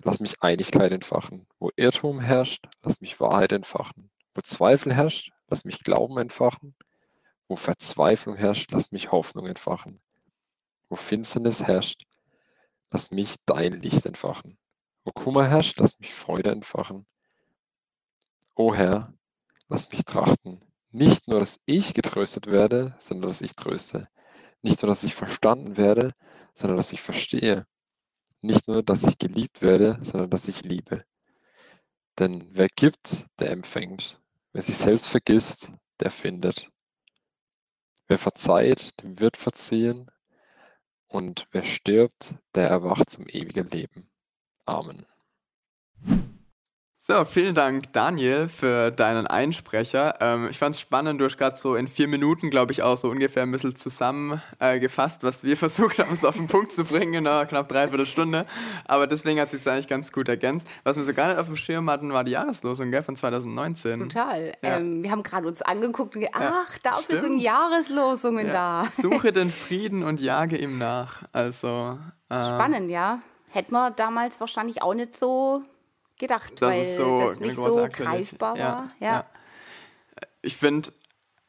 lass mich Einigkeit entfachen. Wo Irrtum herrscht, lass mich Wahrheit entfachen. Wo Zweifel herrscht, lass mich Glauben entfachen. Wo Verzweiflung herrscht, lass mich Hoffnung entfachen. Wo Finsternis herrscht, lass mich dein Licht entfachen. Wo Kummer herrscht, lass mich Freude entfachen. O Herr, lass mich trachten, nicht nur, dass ich getröstet werde, sondern dass ich tröste. Nicht nur, dass ich verstanden werde, sondern dass ich verstehe. Nicht nur, dass ich geliebt werde, sondern dass ich liebe. Denn wer gibt, der empfängt. Wer sich selbst vergisst, der findet. Wer verzeiht, dem wird verziehen. Und wer stirbt, der erwacht zum ewigen Leben. Amen. So, vielen Dank, Daniel, für deinen Einsprecher. Ähm, ich fand es spannend, du hast gerade so in vier Minuten, glaube ich, auch so ungefähr ein bisschen zusammengefasst, äh, was wir *laughs* versucht haben, es auf den Punkt zu bringen in einer knapp dreiviertel Stunde. Aber deswegen hat sich eigentlich ganz gut ergänzt. Was wir so gar nicht auf dem Schirm hatten, war die Jahreslosung gell, von 2019. Total. Ja. Ähm, wir haben gerade uns angeguckt und gedacht, ach, dafür stimmt. sind Jahreslosungen ja. da. Suche *laughs* den Frieden und jage ihm nach. Also. Äh, Spannend, ja. Hätten wir damals wahrscheinlich auch nicht so gedacht, das weil so das nicht so greifbar war. Ja. ja. Ich finde,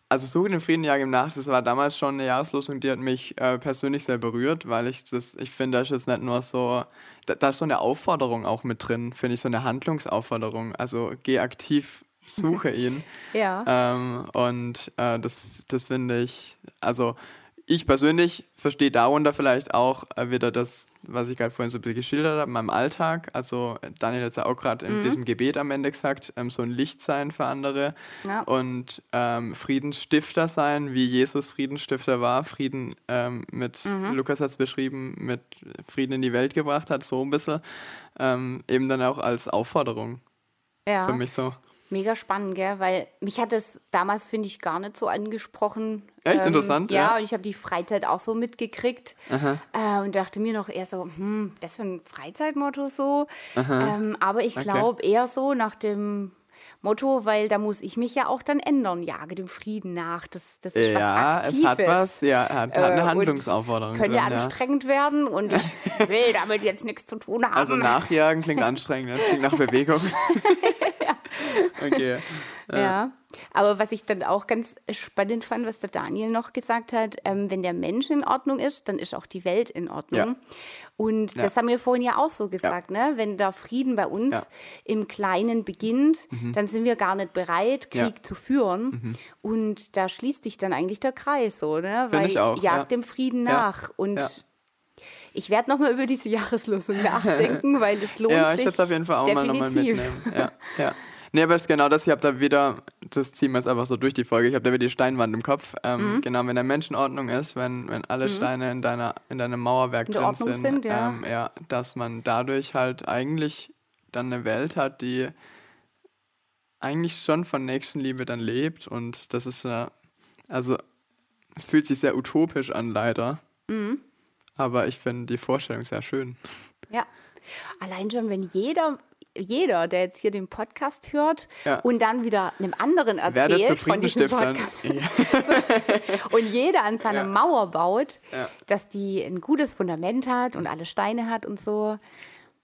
also Suche den Frieden, Jagd im Nacht, das war damals schon eine Jahreslosung, die hat mich äh, persönlich sehr berührt, weil ich das, ich finde, da ist jetzt nicht nur so, da, da ist so eine Aufforderung auch mit drin, finde ich, so eine Handlungsaufforderung. Also geh aktiv, suche ihn. *laughs* Ja. Ähm, und äh, das, das finde ich, also ich persönlich verstehe darunter vielleicht auch äh, wieder das, was ich gerade vorhin so ein bisschen geschildert habe, in meinem Alltag. Also Daniel hat es ja auch gerade in diesem Gebet am Ende gesagt, ähm, so ein Licht sein für andere Ja. und ähm, Friedensstifter sein, wie Jesus Friedensstifter war. Frieden ähm, mit, Lukas hat es beschrieben, mit Frieden in die Welt gebracht hat, so ein bisschen. Ähm, eben dann auch als Aufforderung ja. für mich so. Mega spannend, gell? Weil mich hat es damals, finde ich, gar nicht so angesprochen. Echt? Interessant, Ja, ja. und ich habe die Freizeit auch so mitgekriegt äh, und dachte mir noch eher so, hm, das für ein Freizeitmotto so. Ähm, aber ich Okay. glaube eher so nach dem Motto, weil da muss ich mich ja auch dann ändern. Jage dem Frieden nach. Das, das ist Ja, was es Aktives. hat was, ja, hat, hat eine Äh, Handlungsaufforderung Könnte drin, ja. anstrengend werden und ich *laughs* will damit jetzt nichts zu tun haben. Also nachjagen klingt anstrengend, das klingt nach Bewegung. *laughs* *laughs* Okay. Ja, aber was ich dann auch ganz spannend fand, was der Daniel noch gesagt hat, ähm, wenn der Mensch in Ordnung ist, dann ist auch die Welt in Ordnung. Ja. Und das haben wir vorhin ja auch so gesagt, ne? wenn der Frieden bei uns Ja. Mhm. im Kleinen beginnt, dann sind wir gar nicht bereit, Krieg Ja. Mhm. zu führen. Und da schließt sich dann eigentlich der Kreis so, ne? weil ich auch, jagt ja. dem Frieden Ja. nach. Und Ja. ich werde nochmal über diese Jahreslosung *laughs* nachdenken, weil es lohnt Ja, ich sich werde es auf jeden Fall auch mal nochmal definitiv. mitnehmen. Ja, ja. *laughs* Nee, aber es ist genau das, ich habe da wieder, das ziehen wir jetzt einfach so durch die Folge, ich habe da wieder die Steinwand im Kopf. Ähm, Mhm. Genau, wenn der Mensch in Ordnung ist, wenn, wenn alle Steine in, deiner, in deinem Mauerwerk In drin Ordnung sind, sind, ja. Ähm, ja, dass man dadurch halt eigentlich dann eine Welt hat, die eigentlich schon von Nächstenliebe dann lebt und das ist ja, also es fühlt sich sehr utopisch an, leider. Mhm. Aber ich finde die Vorstellung sehr schön. Ja. Allein schon, wenn jeder, jeder, der jetzt hier den Podcast hört Ja. und dann wieder einem anderen erzählt von diesem. Podcast *laughs* und jeder an seiner Ja. Mauer baut, Ja. dass die ein gutes Fundament hat und alle Steine hat und so.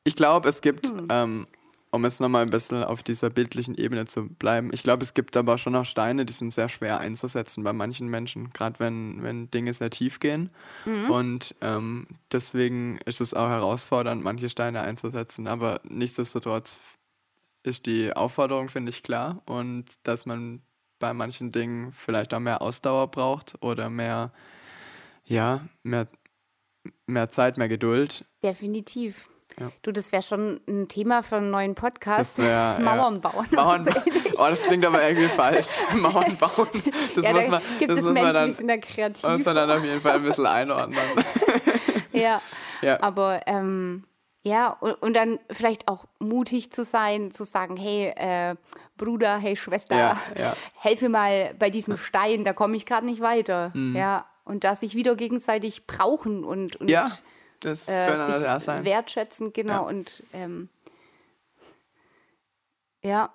Ich glaube, es gibt, Hm. ähm, um jetzt nochmal ein bisschen auf dieser bildlichen Ebene zu bleiben, ich glaube, es gibt aber schon noch Steine, die sind sehr schwer einzusetzen bei manchen Menschen, gerade wenn, wenn Dinge sehr tief gehen. Mhm. Und ähm, deswegen ist es auch herausfordernd, manche Steine einzusetzen. Aber nichtsdestotrotz ist die Aufforderung, finde ich, klar. Und dass man bei manchen Dingen vielleicht auch mehr Ausdauer braucht oder mehr, ja, mehr, mehr Zeit, mehr Geduld. Definitiv. Ja. Du, das wäre schon ein Thema für einen neuen Podcast. Wär. *laughs* Mauern bauen. Mauern So. Oh, das klingt aber irgendwie falsch. *laughs* Mauern bauen. Das ja, muss man, gibt das es muss Menschen, man dann, die sind da kreativ. muss man dann auf jeden Fall ein bisschen einordnen. *laughs* Ja, Ja. aber ähm, ja, und, und dann vielleicht auch mutig zu sein, zu sagen, hey, äh, Bruder, hey Schwester, Ja, ja. helf mir mal bei diesem Stein, da komme ich gerade nicht weiter. Mhm. Ja, und dass sich wieder gegenseitig brauchen und, und Ja, das äh, sich da sein. wertschätzen, genau. Ja. Und ähm, ja,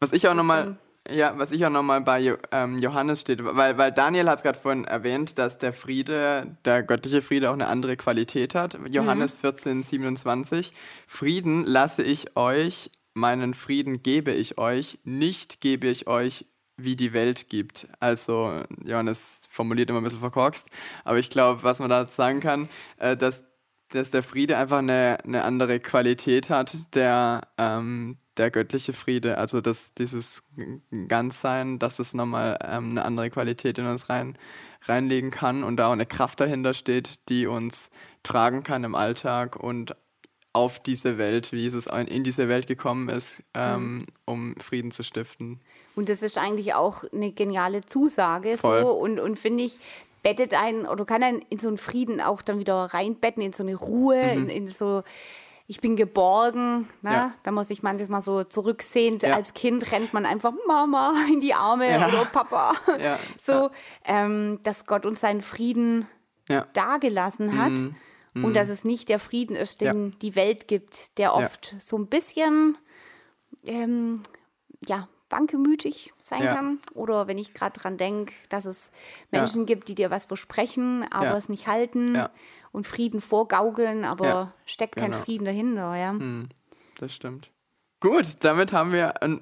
Was ich auch nochmal, ja, was ich auch nochmal bei Jo- ähm, Johannes steht, weil, weil Daniel hat es gerade vorhin erwähnt, dass der Friede, der göttliche Friede auch eine andere Qualität hat. Johannes 14, 27. Frieden lasse ich euch, meinen Frieden gebe ich euch, nicht gebe ich euch, wie die Welt gibt. Also, Johannes formuliert immer ein bisschen verkorkst, aber ich glaube, was man da sagen kann, äh, dass dass der Friede einfach eine, eine andere Qualität hat, der, ähm, der göttliche Friede. Also dass dieses Ganzsein, dass es nochmal ähm, eine andere Qualität in uns rein, reinlegen kann und da auch eine Kraft dahinter steht, die uns tragen kann im Alltag und auf diese Welt, wie Jesus in diese Welt gekommen ist, ähm, um Frieden zu stiften. Und das ist eigentlich auch eine geniale Zusage Voll. so und, und finde ich, bettet einen oder kann einen in so einen Frieden auch dann wieder reinbetten, in so eine Ruhe, in, in so, ich bin geborgen. Ne? Mhm. Ja. Wenn man sich manches Mal so zurücksehnt, Ja. als Kind rennt man einfach Mama *laughs* in die Arme Ja. oder Papa. *laughs* *laughs* So, ähm, dass Gott uns seinen Frieden dagelassen hat. Und dass es nicht der Frieden ist, den die Welt gibt, der oft so ein bisschen ähm, ja, wankelmütig sein Ja. kann. Oder wenn ich gerade dran denke, dass es Menschen gibt, die dir was versprechen, aber Ja. es nicht halten Ja. und Frieden vorgaukeln, aber Ja, steckt kein genau. Frieden dahinter. Ja. Das stimmt. Gut, damit haben wir ein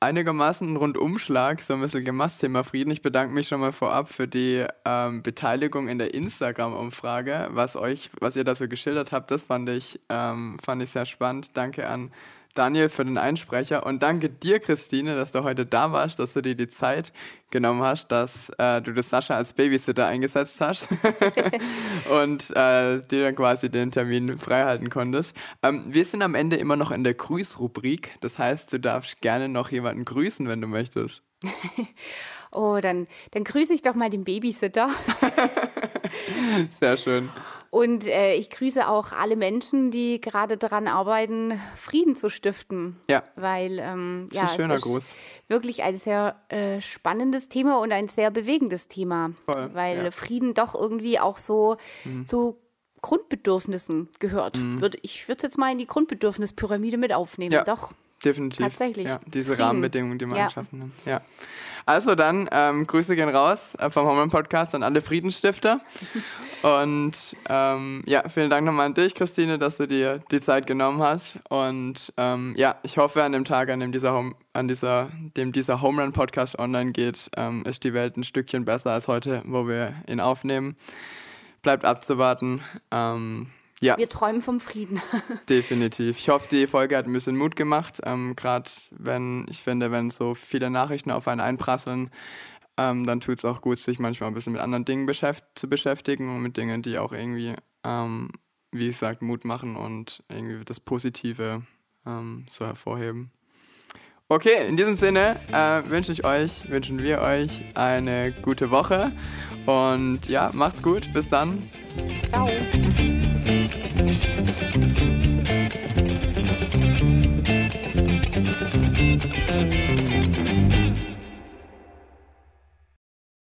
einigermaßen ein Rundumschlag, so ein bisschen gemacht, Thema Frieden. Ich bedanke mich schon mal vorab für die ähm, Beteiligung in der Instagram-Umfrage, was euch, was ihr da so geschildert habt. Das fand ich, ähm, fand ich sehr spannend. Danke an Daniel für den Einsprecher und danke dir, Christine, dass du heute da warst, dass du dir die Zeit genommen hast, dass äh, du das Sascha als Babysitter eingesetzt hast *laughs* *laughs* und äh, dir dann quasi den Termin freihalten konntest. Ähm, wir sind am Ende immer noch in der Grüßrubrik, das heißt, du darfst gerne noch jemanden grüßen, wenn du möchtest. *laughs* oh, dann, dann grüße ich doch mal den Babysitter. Sehr schön. Und äh, ich grüße auch alle Menschen, die gerade daran arbeiten, Frieden zu stiften. Ja. Weil ähm, ja, ein schöner es ist Gruß. wirklich ein sehr äh, spannendes Thema und ein sehr bewegendes Thema. Voll, weil ja. Frieden doch irgendwie auch so mhm. zu Grundbedürfnissen gehört. Mhm. Würd, ich würde es jetzt mal in die Grundbedürfnispyramide mit aufnehmen. Ja. Doch. Definitiv. Tatsächlich. Ja, diese Frieden. Rahmenbedingungen, die man Ja. geschaffen hat. Ja. Also dann, ähm, Grüße gehen raus äh, vom Homeland Podcast an alle Friedensstifter. *laughs* Und ähm, ja, vielen Dank nochmal an dich, Christine, dass du dir die Zeit genommen hast. Und ähm, ja, ich hoffe, an dem Tag, an dem dieser, Home, an dieser, dem dieser Home Run Podcast online geht, ähm, ist die Welt ein Stückchen besser als heute, wo wir ihn aufnehmen. Bleibt abzuwarten. Ähm, ja. Wir träumen vom Frieden. *laughs* Definitiv. Ich hoffe, die Folge hat ein bisschen Mut gemacht. Ähm, Gerade wenn, ich finde, wenn so viele Nachrichten auf einen einprasseln, ähm, dann tut es auch gut, sich manchmal ein bisschen mit anderen Dingen beschäft zu beschäftigen und mit Dingen, die auch irgendwie, ähm, wie gesagt, Mut machen und irgendwie das Positive ähm, so hervorheben. Okay, in diesem Sinne äh, wünsche ich euch, wünschen wir euch eine gute Woche und ja, macht's gut, bis dann. Ciao. Thank you.